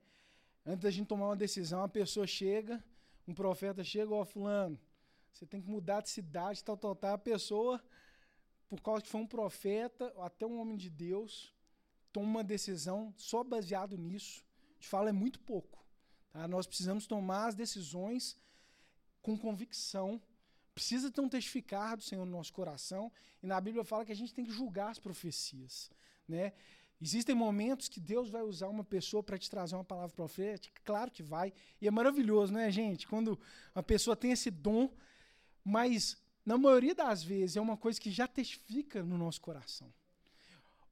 Antes da gente tomar uma decisão, a pessoa chega, um profeta chega, ó, fulano, você tem que mudar de cidade, tal, tal, tal. A pessoa, por causa que foi um profeta, ou até um homem de Deus, toma uma decisão só baseado nisso. Te fala é muito pouco. Tá? Nós precisamos tomar as decisões com convicção. Precisa ter um testificar do Senhor no nosso coração. E na Bíblia fala que a gente tem que julgar as profecias. Né? Existem momentos que Deus vai usar uma pessoa para te trazer uma palavra profética? Claro que vai. E é maravilhoso, né, gente? Quando uma pessoa tem esse dom, mas na maioria das vezes é uma coisa que já testifica no nosso coração.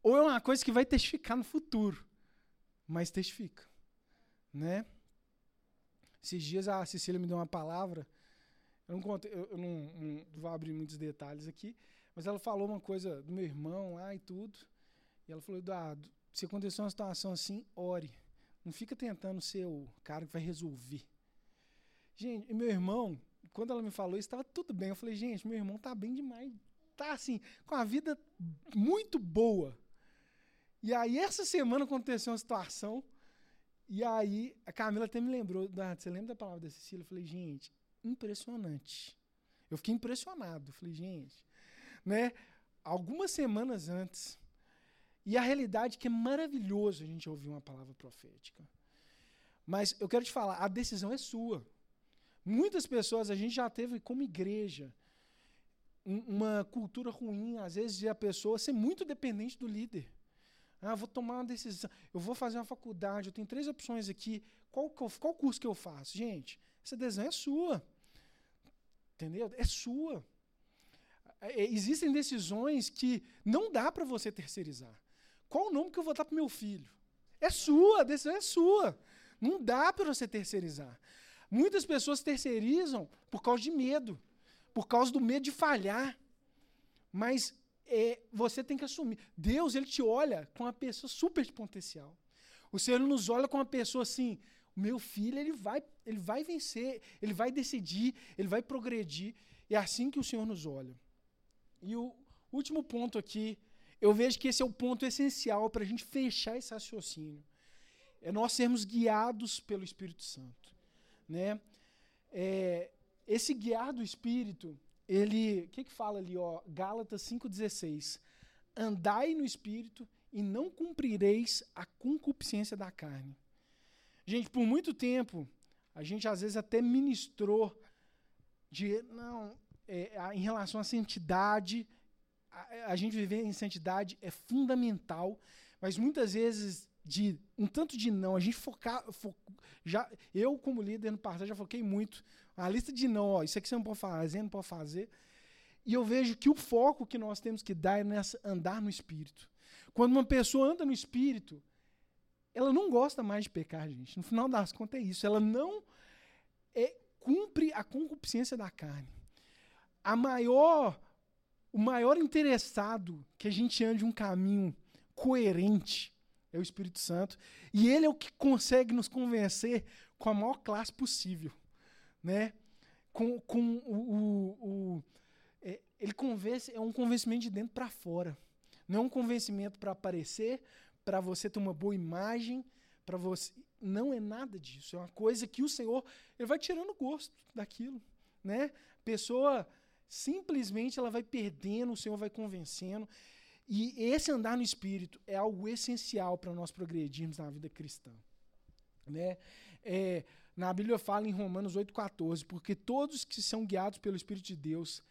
Ou é uma coisa que vai testificar no futuro, mas testifica, né? Esses dias a Cecília me deu uma palavra, eu não, conto, eu, não, não vou abrir muitos detalhes aqui, mas ela falou uma coisa do meu irmão lá e tudo. E ela falou, Eduardo, se acontecer uma situação assim, ore. Não fica tentando ser o cara que vai resolver. Gente, meu irmão, quando ela me falou isso, estava tudo bem. Eu falei, gente, meu irmão tá bem demais. Tá assim, com a vida muito boa. E aí, essa semana aconteceu uma situação. E aí, a Camila até me lembrou, Eduardo, você lembra da palavra da Cecília? Eu falei, gente, impressionante. Eu fiquei impressionado. Falei, gente, né? Algumas semanas antes, e a realidade é que é maravilhoso a gente ouvir uma palavra profética. Mas eu quero te falar, a decisão é sua. Muitas pessoas, a gente já teve como igreja uma cultura ruim, às vezes, de a pessoa ser muito dependente do líder. Ah, vou tomar uma decisão, eu vou fazer uma faculdade, eu tenho três opções aqui, qual, qual, qual curso que eu faço? Gente, essa decisão é sua. Entendeu? É sua. É, existem decisões que não dá para você terceirizar. Qual o nome que eu vou dar para meu filho? É sua, a decisão é sua. Não dá para você terceirizar. Muitas pessoas terceirizam por causa de medo, por causa do medo de falhar. Mas é, você tem que assumir. Deus ele te olha com uma pessoa super de potencial. O Senhor nos olha com uma pessoa assim, meu filho ele vai, ele vai vencer, ele vai decidir, ele vai progredir. É assim que o Senhor nos olha. E o último ponto aqui, eu vejo que esse é o ponto essencial para a gente fechar esse raciocínio. É nós sermos guiados pelo Espírito Santo. Né? É, esse guiar do Espírito, ele. O que, que fala ali, ó? Gálatas 5,16. Andai no Espírito e não cumprireis a concupiscência da carne. Gente, por muito tempo, a gente às vezes até ministrou de, não, é, em relação à santidade, a, a, gente viver em santidade é fundamental, mas muitas vezes de um tanto de não, a gente focar, fo, já, eu como líder no passado já foquei muito, a lista de não, ó, isso aqui você não pode fazer, não pode fazer, e eu vejo que o foco que nós temos que dar é nessa andar no Espírito. Quando uma pessoa anda no Espírito, ela não gosta mais de pecar, gente. No final das contas é isso. Ela não é, cumpre a concupiscência da carne. A maior, o maior interessado que a gente ande um caminho coerente é o Espírito Santo. E ele é o que consegue nos convencer com a maior classe possível. Né? Com, com o, o, o é, ele convence, é um convencimento de dentro para fora. Não é um convencimento para aparecer, para você ter uma boa imagem, para você. Não é nada disso. É uma coisa que o Senhor ele vai tirando gosto daquilo, né? Pessoa simplesmente ela vai perdendo, o Senhor vai convencendo. E esse andar no Espírito é algo essencial para nós progredirmos na vida cristã. Né? É, na Bíblia fala em Romanos 8,14, porque todos que são guiados pelo Espírito de Deus,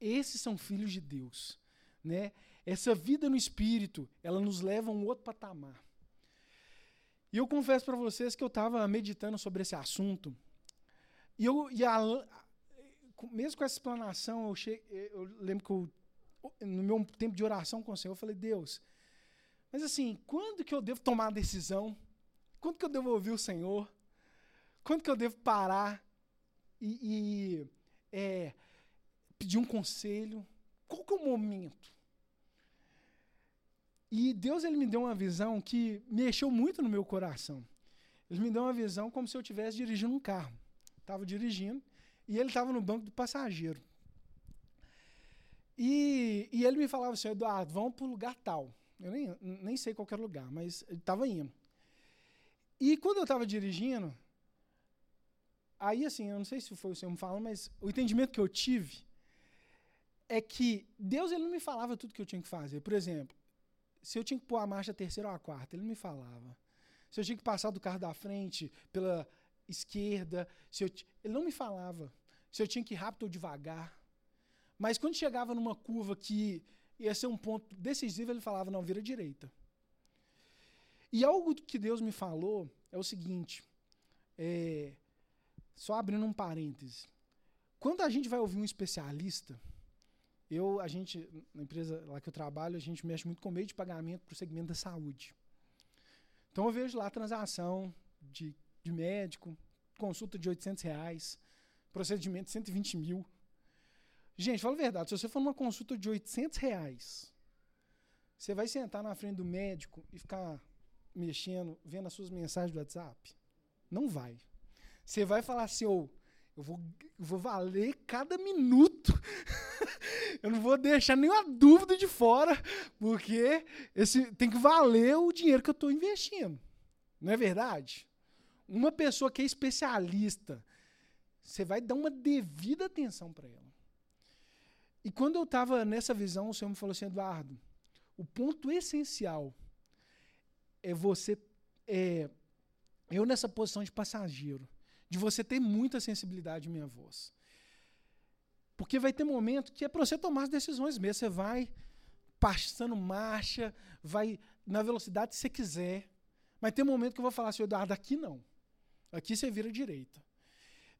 esses são filhos de Deus. Né? Essa vida no espírito, ela nos leva a um outro patamar. E eu confesso para vocês que eu estava meditando sobre esse assunto. E, eu, e a, mesmo com essa explanação, eu, cheguei, eu lembro que eu, no meu tempo de oração com o Senhor, eu falei, Deus, mas assim, quando que eu devo tomar a decisão? Quando que eu devo ouvir o Senhor? Quando que eu devo parar e, e é, pedir um conselho? Qual que é o momento? E Deus ele me deu uma visão que mexeu muito no meu coração. Ele me deu uma visão como se eu estivesse dirigindo um carro. Estava dirigindo e ele estava no banco do passageiro. E, e ele me falava assim, Eduardo, vamos para o lugar tal. Eu nem, nem sei qual era o lugar, mas ele estava indo. E quando eu estava dirigindo, aí assim, eu não sei se foi o senhor me falando, mas o entendimento que eu tive é que Deus ele não me falava tudo que eu tinha que fazer. Por exemplo, se eu tinha que pôr a marcha terceira ou a quarta, ele não me falava. Se eu tinha que passar do carro da frente pela esquerda, se eu ele não me falava. Se eu tinha que ir rápido ou devagar. Mas quando chegava numa curva que ia ser um ponto decisivo, ele falava: não, vira direita. E algo que Deus me falou é o seguinte: é, só abrindo um parêntese. Quando a gente vai ouvir um especialista, eu, a gente, na empresa lá que eu trabalho, a gente mexe muito com meio de pagamento para o segmento da saúde. Então eu vejo lá transação de, de médico, consulta de 800 reais, procedimento de 120 mil. Gente, fala a verdade, se você for numa consulta de 800 reais, você vai sentar na frente do médico e ficar mexendo, vendo as suas mensagens do WhatsApp? Não vai. Você vai falar assim, oh, eu vou, eu vou valer cada minuto. eu não vou deixar nenhuma dúvida de fora, porque esse tem que valer o dinheiro que eu estou investindo. Não é verdade? Uma pessoa que é especialista, você vai dar uma devida atenção para ela. E quando eu estava nessa visão, o Senhor me falou assim, Eduardo, o ponto essencial é você, é, eu nessa posição de passageiro, de você ter muita sensibilidade à minha voz. Porque vai ter momento que é para você tomar as decisões mesmo. Você vai passando marcha, vai na velocidade que você quiser. Mas tem um momento que eu vou falar assim, Eduardo, aqui não. Aqui você vira direita.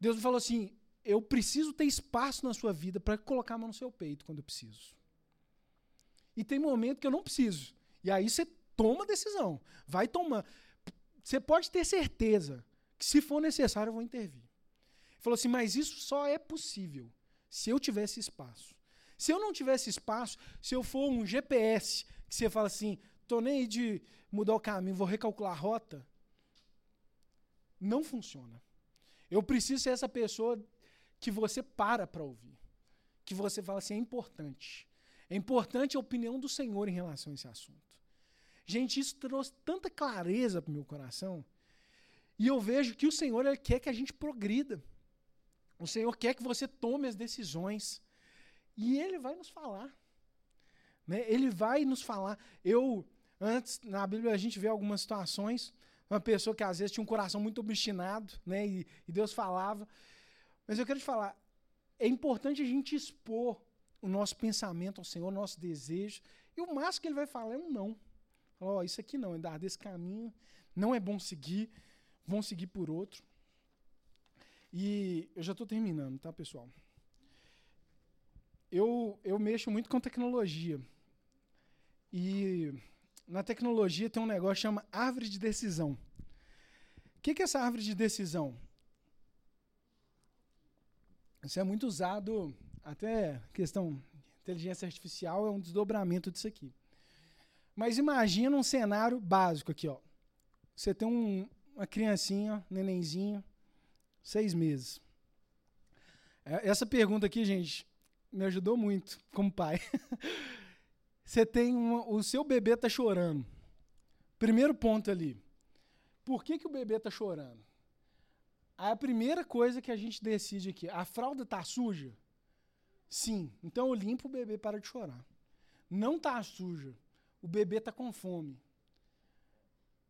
Deus me falou assim: eu preciso ter espaço na sua vida para colocar a mão no seu peito quando eu preciso. E tem momento que eu não preciso. E aí você toma decisão. Vai tomar. Você pode ter certeza que se for necessário eu vou intervir. Ele falou assim, mas isso só é possível se eu tivesse espaço. Se eu não tivesse espaço, se eu for um GPS, que você fala assim, tô nem aí de mudar o caminho, vou recalcular a rota, não funciona. Eu preciso ser essa pessoa que você para para ouvir. Que você fala assim, é importante. É importante a opinião do Senhor em relação a esse assunto. Gente, isso trouxe tanta clareza para o meu coração. E eu vejo que o Senhor ele quer que a gente progrida. O Senhor quer que você tome as decisões. E Ele vai nos falar. Né? Ele vai nos falar. Eu, antes, na Bíblia, a gente vê algumas situações. Uma pessoa que às vezes tinha um coração muito obstinado, né? E, e Deus falava. Mas eu quero te falar, é importante a gente expor o nosso pensamento ao Senhor, o nosso desejo. E o máximo que ele vai falar é um não. Ó, oh, isso aqui não, é dar desse caminho, não é bom seguir, vão seguir por outro. E eu já estou terminando, tá, pessoal? Eu, eu mexo muito com tecnologia. E na tecnologia tem um negócio que chama árvore de decisão. O que, que é essa árvore de decisão? Isso é muito usado, até questão inteligência artificial é um desdobramento disso aqui. Mas imagina um cenário básico aqui, ó. Você tem um, uma criancinha, um nenenzinho, seis meses. É, essa pergunta aqui, gente, me ajudou muito como pai. Você tem uma, o seu bebê está chorando. Primeiro ponto ali. Por que, que o bebê está chorando? A primeira coisa que a gente decide aqui, a fralda está suja? Sim. Então eu limpo o bebê para de chorar. Não está suja. O bebê está com fome.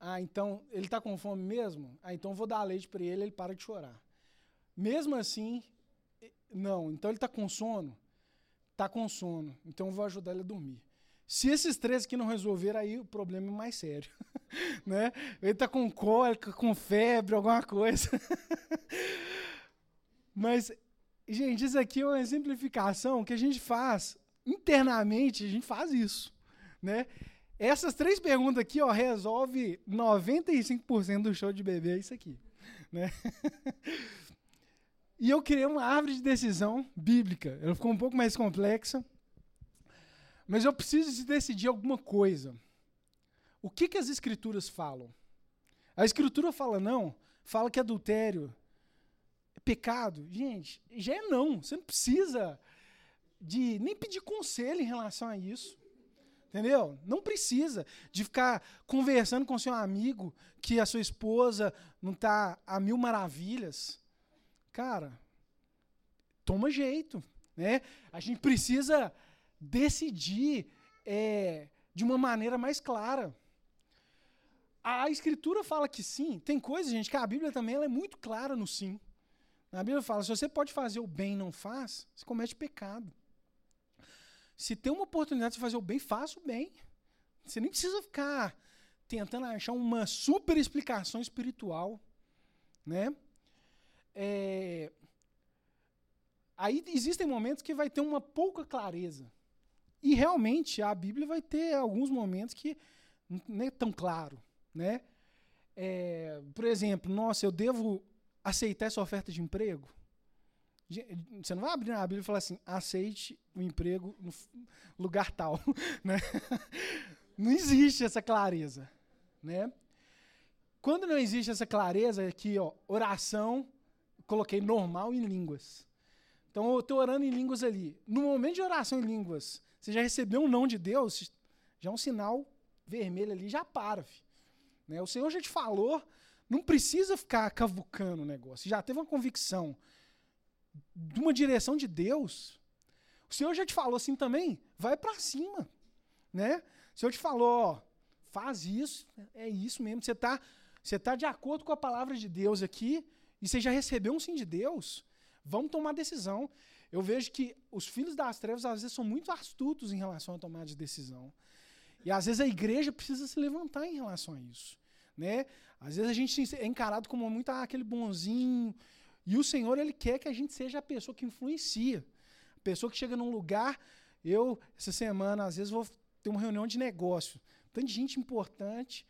Ah, então ele está com fome mesmo? Ah, então eu vou dar leite para ele, ele para de chorar. Mesmo assim, não. Então ele está com sono? Está com sono. Então eu vou ajudar ele a dormir. Se esses três aqui não resolver, aí o problema é mais sério. né? Ele está com cólica, com febre, alguma coisa. Mas, gente, isso aqui é uma exemplificação que a gente faz internamente, a gente faz isso. Né? Essas três perguntas aqui, ó, resolve 95% do show de bebê, é isso aqui. Né? e eu criei uma árvore de decisão bíblica. Ela ficou um pouco mais complexa. Mas eu preciso de decidir alguma coisa. O que, que as escrituras falam? A escritura fala não, fala que adultério é pecado. Gente, já é não. Você não precisa de nem pedir conselho em relação a isso. Entendeu? Não precisa de ficar conversando com seu amigo que a sua esposa não está a mil maravilhas. Cara, toma jeito. Né? A gente precisa decidir é, de uma maneira mais clara. A escritura fala que sim. Tem coisas, gente, que a Bíblia também ela é muito clara no sim. A Bíblia fala: se você pode fazer o bem e não faz, você comete pecado. Se tem uma oportunidade de fazer o bem, faça o bem. Você nem precisa ficar tentando achar uma super explicação espiritual, né? É... Aí existem momentos que vai ter uma pouca clareza. E realmente a Bíblia vai ter alguns momentos que não é tão claro, né? É, por exemplo, nossa, eu devo aceitar essa oferta de emprego? Você não vai abrir na Bíblia e falar assim, aceite o emprego no lugar tal, né? Não existe essa clareza, né? Quando não existe essa clareza aqui, ó, oração, coloquei normal em línguas. Então eu estou orando em línguas ali. No momento de oração em línguas, você já recebeu um não de Deus, já é um sinal vermelho ali, já para. Filho. Né? O Senhor já te falou, não precisa ficar cavucando o negócio. Já teve uma convicção de uma direção de Deus. O Senhor já te falou assim também, vai para cima. Né? O Senhor te falou, ó, faz isso, é isso mesmo. Você está você tá de acordo com a palavra de Deus aqui, e você já recebeu um sim de Deus, vamos tomar decisão eu vejo que os filhos das trevas às vezes são muito astutos em relação à tomada de decisão. E às vezes a igreja precisa se levantar em relação a isso. Né? Às vezes a gente é encarado como muito ah, aquele bonzinho. E o Senhor, Ele quer que a gente seja a pessoa que influencia. A pessoa que chega num lugar. Eu, essa semana, às vezes, vou ter uma reunião de negócio. Tanta gente importante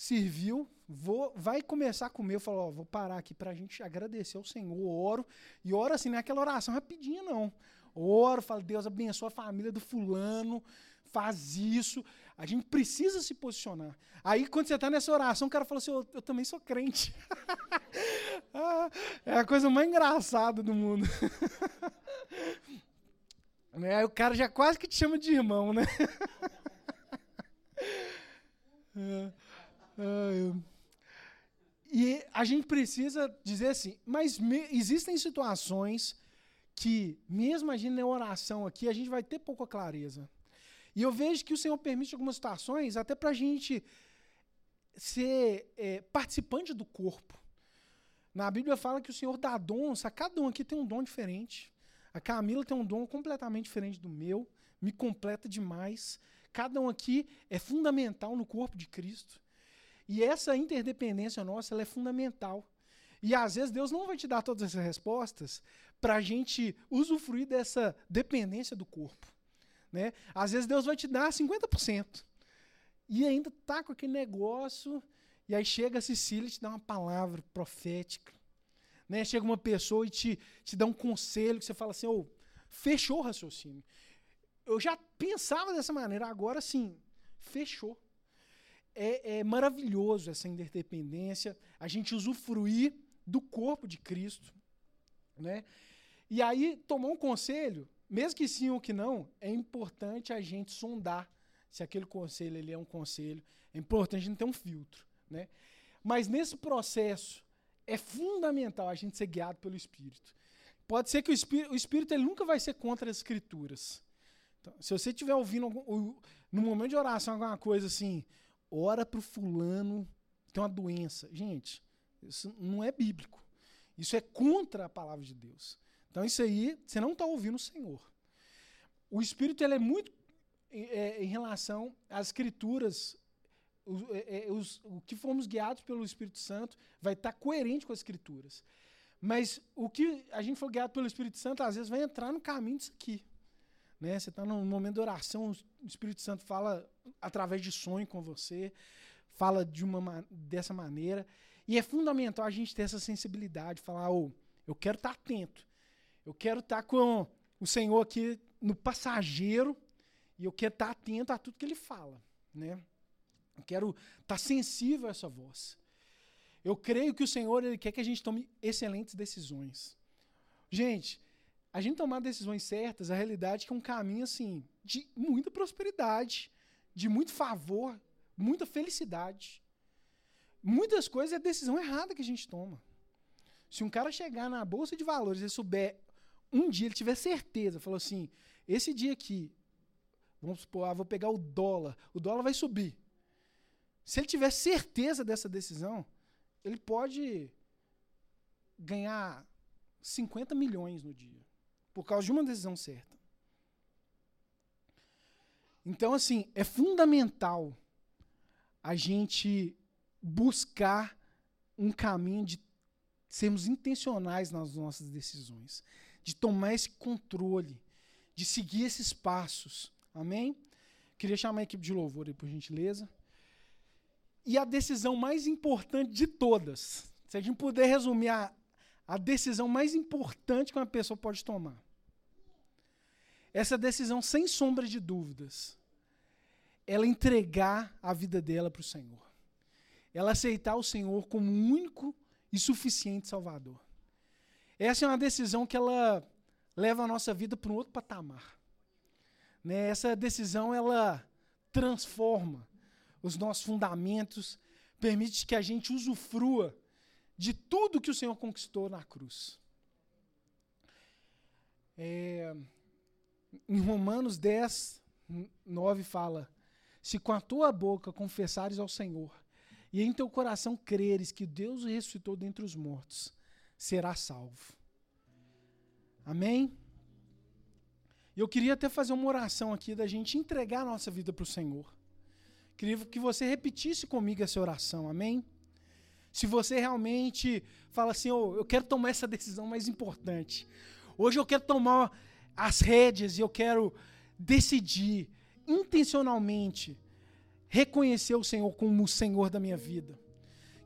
serviu, vou, vai começar a comer. Eu falo, ó, vou parar aqui para a gente agradecer ao Senhor. oro. E oro assim, não é aquela oração rapidinha, não. oro, falo, Deus abençoa a família do fulano, faz isso. A gente precisa se posicionar. Aí, quando você está nessa oração, o cara fala assim: eu, eu também sou crente. Ah, é a coisa mais engraçada do mundo. né? O cara já quase que te chama de irmão, né? é, e a gente precisa dizer assim, mas me, existem situações que, mesmo a gente na oração aqui, a gente vai ter pouca clareza. E eu vejo que o Senhor permite algumas situações até para a gente ser é, participante do corpo. Na Bíblia fala que o Senhor dá dons, a cada um aqui tem um dom diferente. A Camila tem um dom completamente diferente do meu, me completa demais. Cada um aqui é fundamental no corpo de Cristo. E essa interdependência nossa é fundamental. E às vezes Deus não vai te dar todas essas respostas para a gente usufruir dessa dependência do corpo. Né? Às vezes Deus vai te dar 50%. E ainda tá com aquele negócio, e aí chega a Cecília e te dá uma palavra profética. Né? Chega uma pessoa e te, te dá um conselho que você fala assim, oh, fechou o raciocínio. Eu já pensava dessa maneira, agora sim, fechou. É, é maravilhoso essa interdependência, a gente usufruir do corpo de Cristo. Né? E aí, tomar um conselho, mesmo que sim ou que não, é importante a gente sondar se aquele conselho ele é um conselho. É importante a gente ter um filtro. Né? Mas nesse processo, é fundamental a gente ser guiado pelo Espírito. Pode ser que o Espírito, o Espírito ele nunca vai ser contra as Escrituras. Então, se você estiver ouvindo, algum, no momento de oração, alguma coisa assim, ora para o fulano tem uma doença. Gente, isso não é bíblico. Isso é contra a palavra de Deus. Então isso aí, você não está ouvindo o Senhor. O Espírito ele é muito é, em relação às escrituras, é, é, os, o que fomos guiados pelo Espírito Santo vai estar tá coerente com as escrituras. Mas o que a gente for guiado pelo Espírito Santo, às vezes vai entrar no caminho disso aqui. Né? Você está num momento de oração, o Espírito Santo fala através de sonho com você, fala de uma dessa maneira. E é fundamental a gente ter essa sensibilidade, falar, oh, eu quero estar tá atento. Eu quero estar tá com o Senhor aqui no passageiro e eu quero estar tá atento a tudo que ele fala, né? Eu quero estar sensível a essa voz. Eu creio que o Senhor ele quer que a gente tome excelentes decisões. Gente, a gente tomar decisões certas, a realidade é que é um caminho assim de muita prosperidade, de muito favor, muita felicidade. Muitas coisas é decisão errada que a gente toma. Se um cara chegar na bolsa de valores e souber um dia ele tiver certeza, falou assim, esse dia aqui, vamos supor, ah, vou pegar o dólar, o dólar vai subir. Se ele tiver certeza dessa decisão, ele pode ganhar 50 milhões no dia por causa de uma decisão certa. Então, assim, é fundamental a gente buscar um caminho de sermos intencionais nas nossas decisões, de tomar esse controle, de seguir esses passos. Amém? Queria chamar a equipe de louvor aí, por gentileza. E a decisão mais importante de todas, se a gente puder resumir a, a decisão mais importante que uma pessoa pode tomar. Essa decisão, sem sombra de dúvidas, ela entregar a vida dela para o Senhor. Ela aceitar o Senhor como único e suficiente Salvador. Essa é uma decisão que ela leva a nossa vida para um outro patamar. Né? Essa decisão ela transforma os nossos fundamentos, permite que a gente usufrua de tudo que o Senhor conquistou na cruz. É, em Romanos 10, 9 fala: Se com a tua boca confessares ao Senhor, e em teu coração creres que Deus o ressuscitou dentre os mortos, serás salvo. Amém? Eu queria até fazer uma oração aqui da gente entregar a nossa vida para o Senhor. Queria que você repetisse comigo essa oração, amém? Se você realmente fala assim, oh, eu quero tomar essa decisão mais importante. Hoje eu quero tomar as rédeas e eu quero decidir intencionalmente reconhecer o Senhor como o Senhor da minha vida.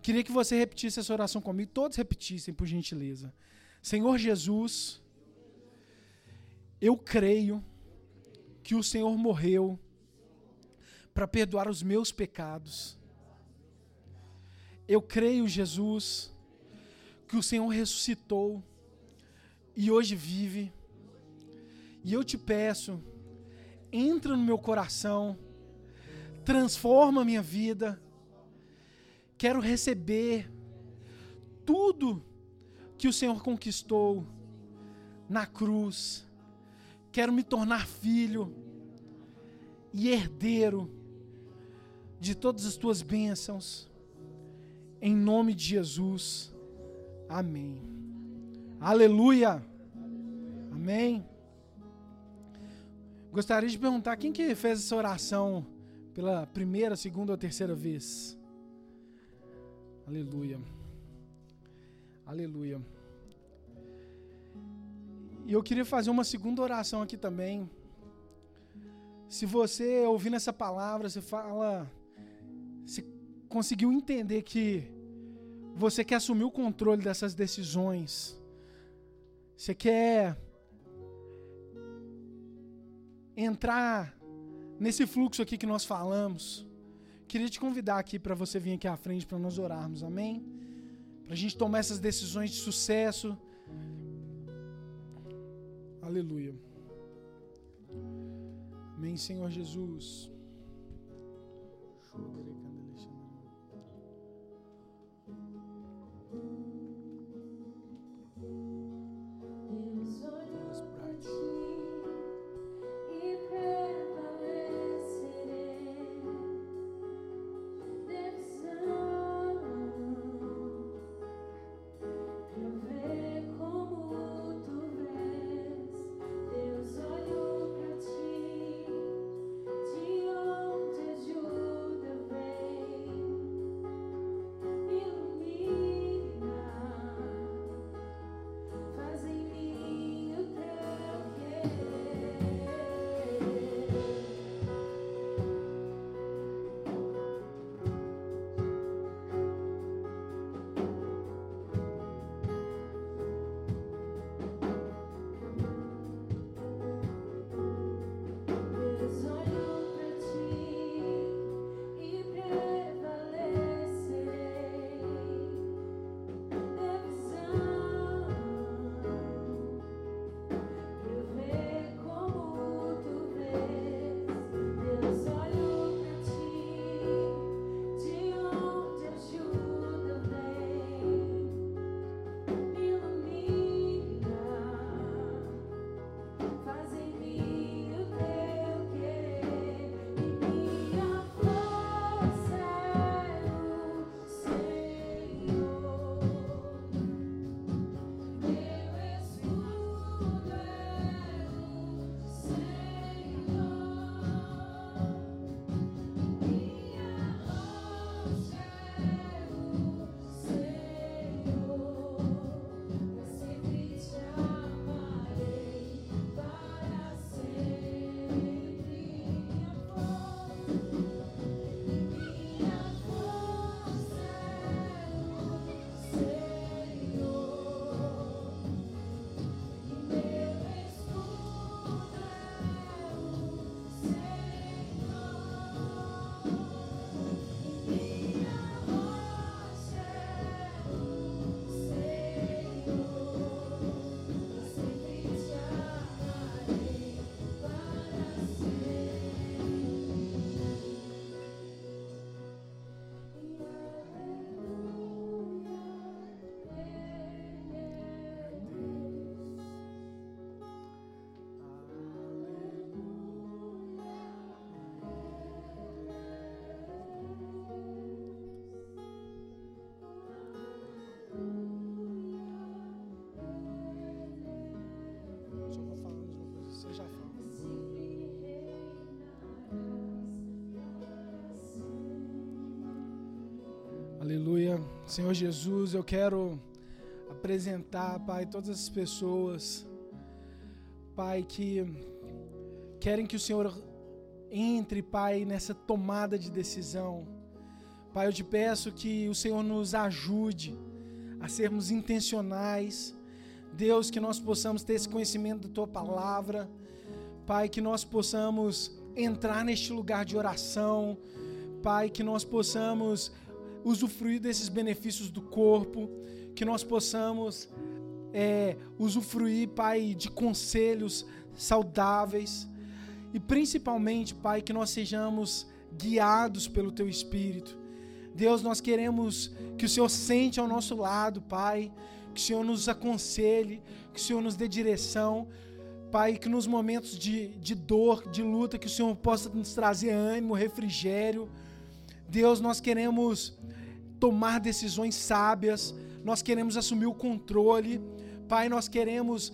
Queria que você repetisse essa oração comigo, todos repetissem, por gentileza. Senhor Jesus, Eu creio que o Senhor morreu para perdoar os meus pecados. Eu creio, Jesus, que o Senhor ressuscitou e hoje vive. E eu te peço, entra no meu coração, transforma a minha vida. Quero receber tudo que o Senhor conquistou na cruz. Quero me tornar filho e herdeiro de todas as tuas bênçãos. Em nome de Jesus. Amém. Aleluia. Amém. Gostaria de perguntar quem que fez essa oração pela primeira, segunda ou terceira vez? Aleluia. Aleluia. E eu queria fazer uma segunda oração aqui também. Se você ouvindo essa palavra, você fala, conseguiu entender que você quer assumir o controle dessas decisões, você quer entrar nesse fluxo aqui que nós falamos, queria te convidar aqui para você vir aqui à frente para nós orarmos, amém? Para a gente tomar essas decisões de sucesso Aleluia. Amém, Senhor Jesus. Aleluia. Senhor Jesus, eu quero apresentar, Pai, todas as pessoas, Pai, que querem que o Senhor entre, Pai, nessa tomada de decisão. Pai, eu te peço que o Senhor nos ajude a sermos intencionais Deus, que nós possamos ter esse conhecimento da tua palavra. Pai, que nós possamos entrar neste lugar de oração. Pai, que nós possamos usufruir desses benefícios do corpo, que nós possamos é, usufruir, Pai, de conselhos saudáveis e principalmente, Pai, que nós sejamos guiados pelo Teu Espírito. Deus, nós queremos que o Senhor sente ao nosso lado, Pai, que o Senhor nos aconselhe, que o Senhor nos dê direção, Pai, que nos momentos de, de dor, de luta, que o Senhor possa nos trazer ânimo, refrigério. Deus, nós queremos tomar decisões sábias, nós queremos assumir o controle. Pai, nós queremos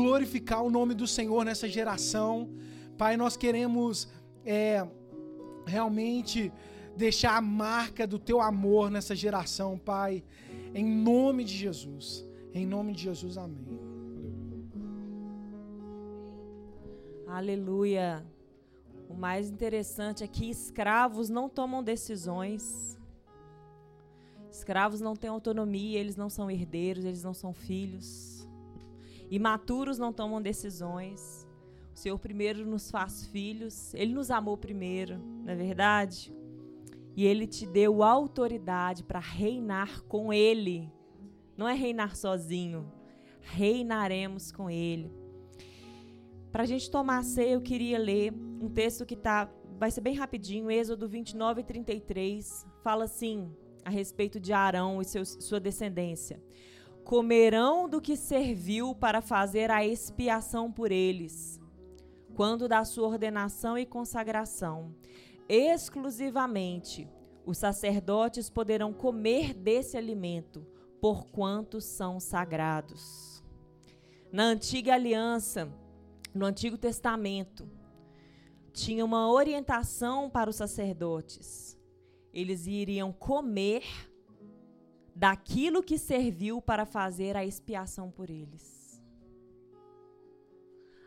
glorificar o nome do Senhor nessa geração. Pai, nós queremos é, realmente deixar a marca do teu amor nessa geração, Pai. Em nome de Jesus. Em nome de Jesus, amém. Aleluia. O mais interessante é que escravos não tomam decisões. Escravos não têm autonomia, eles não são herdeiros, eles não são filhos. Imaturos não tomam decisões. O Senhor primeiro nos faz filhos, Ele nos amou primeiro, não é verdade? E Ele te deu autoridade para reinar com Ele. Não é reinar sozinho, reinaremos com Ele. Para a gente tomar a ceia, eu queria ler um texto que tá, vai ser bem rapidinho, Êxodo 29 e 33. Fala assim, a respeito de Arão e seus, sua descendência. Comerão do que serviu para fazer a expiação por eles, quando da sua ordenação e consagração. Exclusivamente os sacerdotes poderão comer desse alimento, porquanto são sagrados. Na antiga aliança, no Antigo Testamento, tinha uma orientação para os sacerdotes. Eles iriam comer daquilo que serviu para fazer a expiação por eles.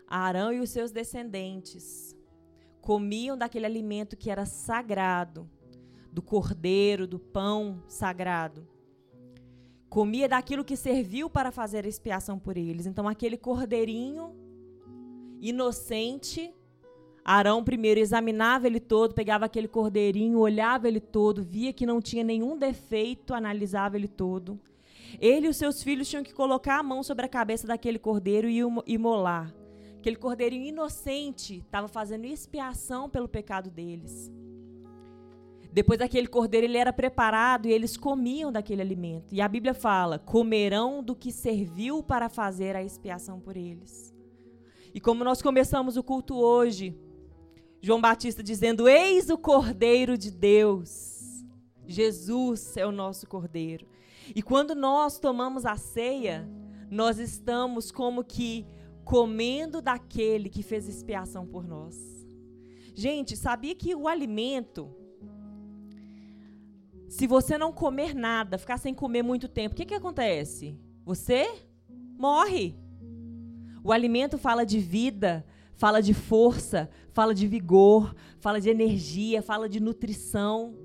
Arão e os seus descendentes comiam daquele alimento que era sagrado, do cordeiro, do pão sagrado. Comia daquilo que serviu para fazer a expiação por eles. Então, aquele cordeirinho inocente. Arão primeiro examinava ele todo, pegava aquele cordeirinho, olhava ele todo, via que não tinha nenhum defeito, analisava ele todo. Ele e os seus filhos tinham que colocar a mão sobre a cabeça daquele cordeiro e imolar. Aquele cordeirinho inocente estava fazendo expiação pelo pecado deles. Depois daquele cordeiro, ele era preparado e eles comiam daquele alimento. E a Bíblia fala: comerão do que serviu para fazer a expiação por eles. E como nós começamos o culto hoje, João Batista dizendo: Eis o Cordeiro de Deus. Jesus é o nosso Cordeiro. E quando nós tomamos a ceia, nós estamos como que comendo daquele que fez expiação por nós. Gente, sabia que o alimento, se você não comer nada, ficar sem comer muito tempo, o que, que acontece? Você morre. O alimento fala de vida, fala de força, fala de vigor, fala de energia, fala de nutrição.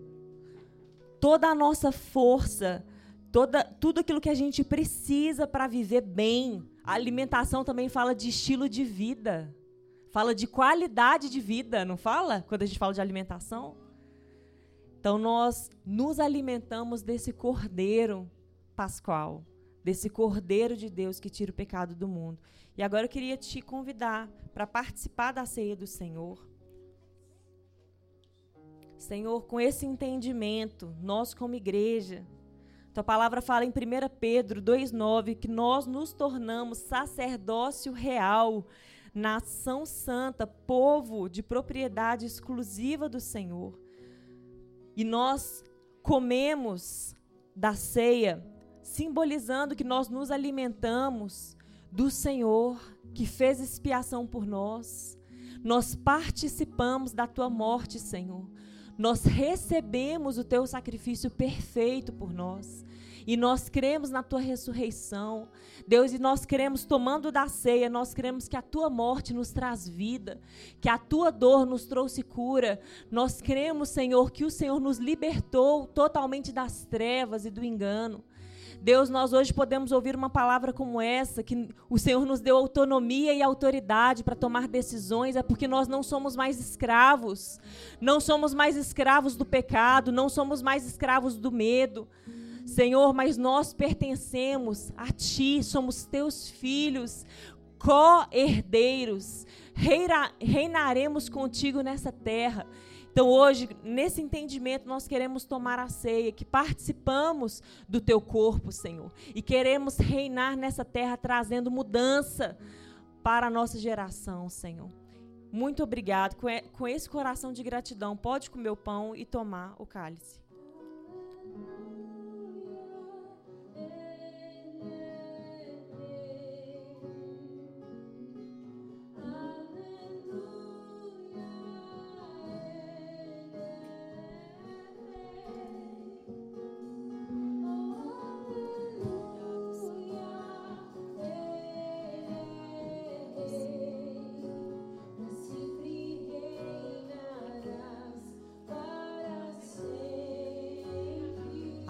Toda a nossa força, toda, tudo aquilo que a gente precisa para viver bem. A alimentação também fala de estilo de vida. Fala de qualidade de vida, não fala? Quando a gente fala de alimentação. Então nós nos alimentamos desse cordeiro pascual, desse cordeiro de Deus que tira o pecado do mundo. E agora eu queria te convidar para participar da ceia do Senhor. Senhor, com esse entendimento, nós como igreja, tua palavra fala em 1 Pedro 2,9 que nós nos tornamos sacerdócio real, nação santa, povo de propriedade exclusiva do Senhor. E nós comemos da ceia, simbolizando que nós nos alimentamos do Senhor que fez expiação por nós. Nós participamos da tua morte, Senhor. Nós recebemos o teu sacrifício perfeito por nós. E nós cremos na tua ressurreição. Deus, e nós queremos, tomando da ceia, nós queremos que a tua morte nos traz vida, que a tua dor nos trouxe cura. Nós cremos, Senhor, que o Senhor nos libertou totalmente das trevas e do engano. Deus, nós hoje podemos ouvir uma palavra como essa, que o Senhor nos deu autonomia e autoridade para tomar decisões, é porque nós não somos mais escravos. Não somos mais escravos do pecado, não somos mais escravos do medo. Senhor, mas nós pertencemos a Ti, somos Teus filhos, co-herdeiros. Reinaremos contigo nessa terra. Então, hoje, nesse entendimento, nós queremos tomar a ceia, que participamos do teu corpo, Senhor, e queremos reinar nessa terra trazendo mudança para a nossa geração, Senhor. Muito obrigado. Com esse coração de gratidão, pode comer o pão e tomar o cálice.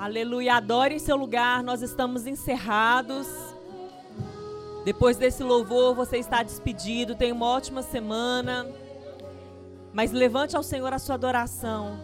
Aleluia. Adore em seu lugar. Nós estamos encerrados. Depois desse louvor, você está despedido. Tenha uma ótima semana. Mas levante ao Senhor a sua adoração.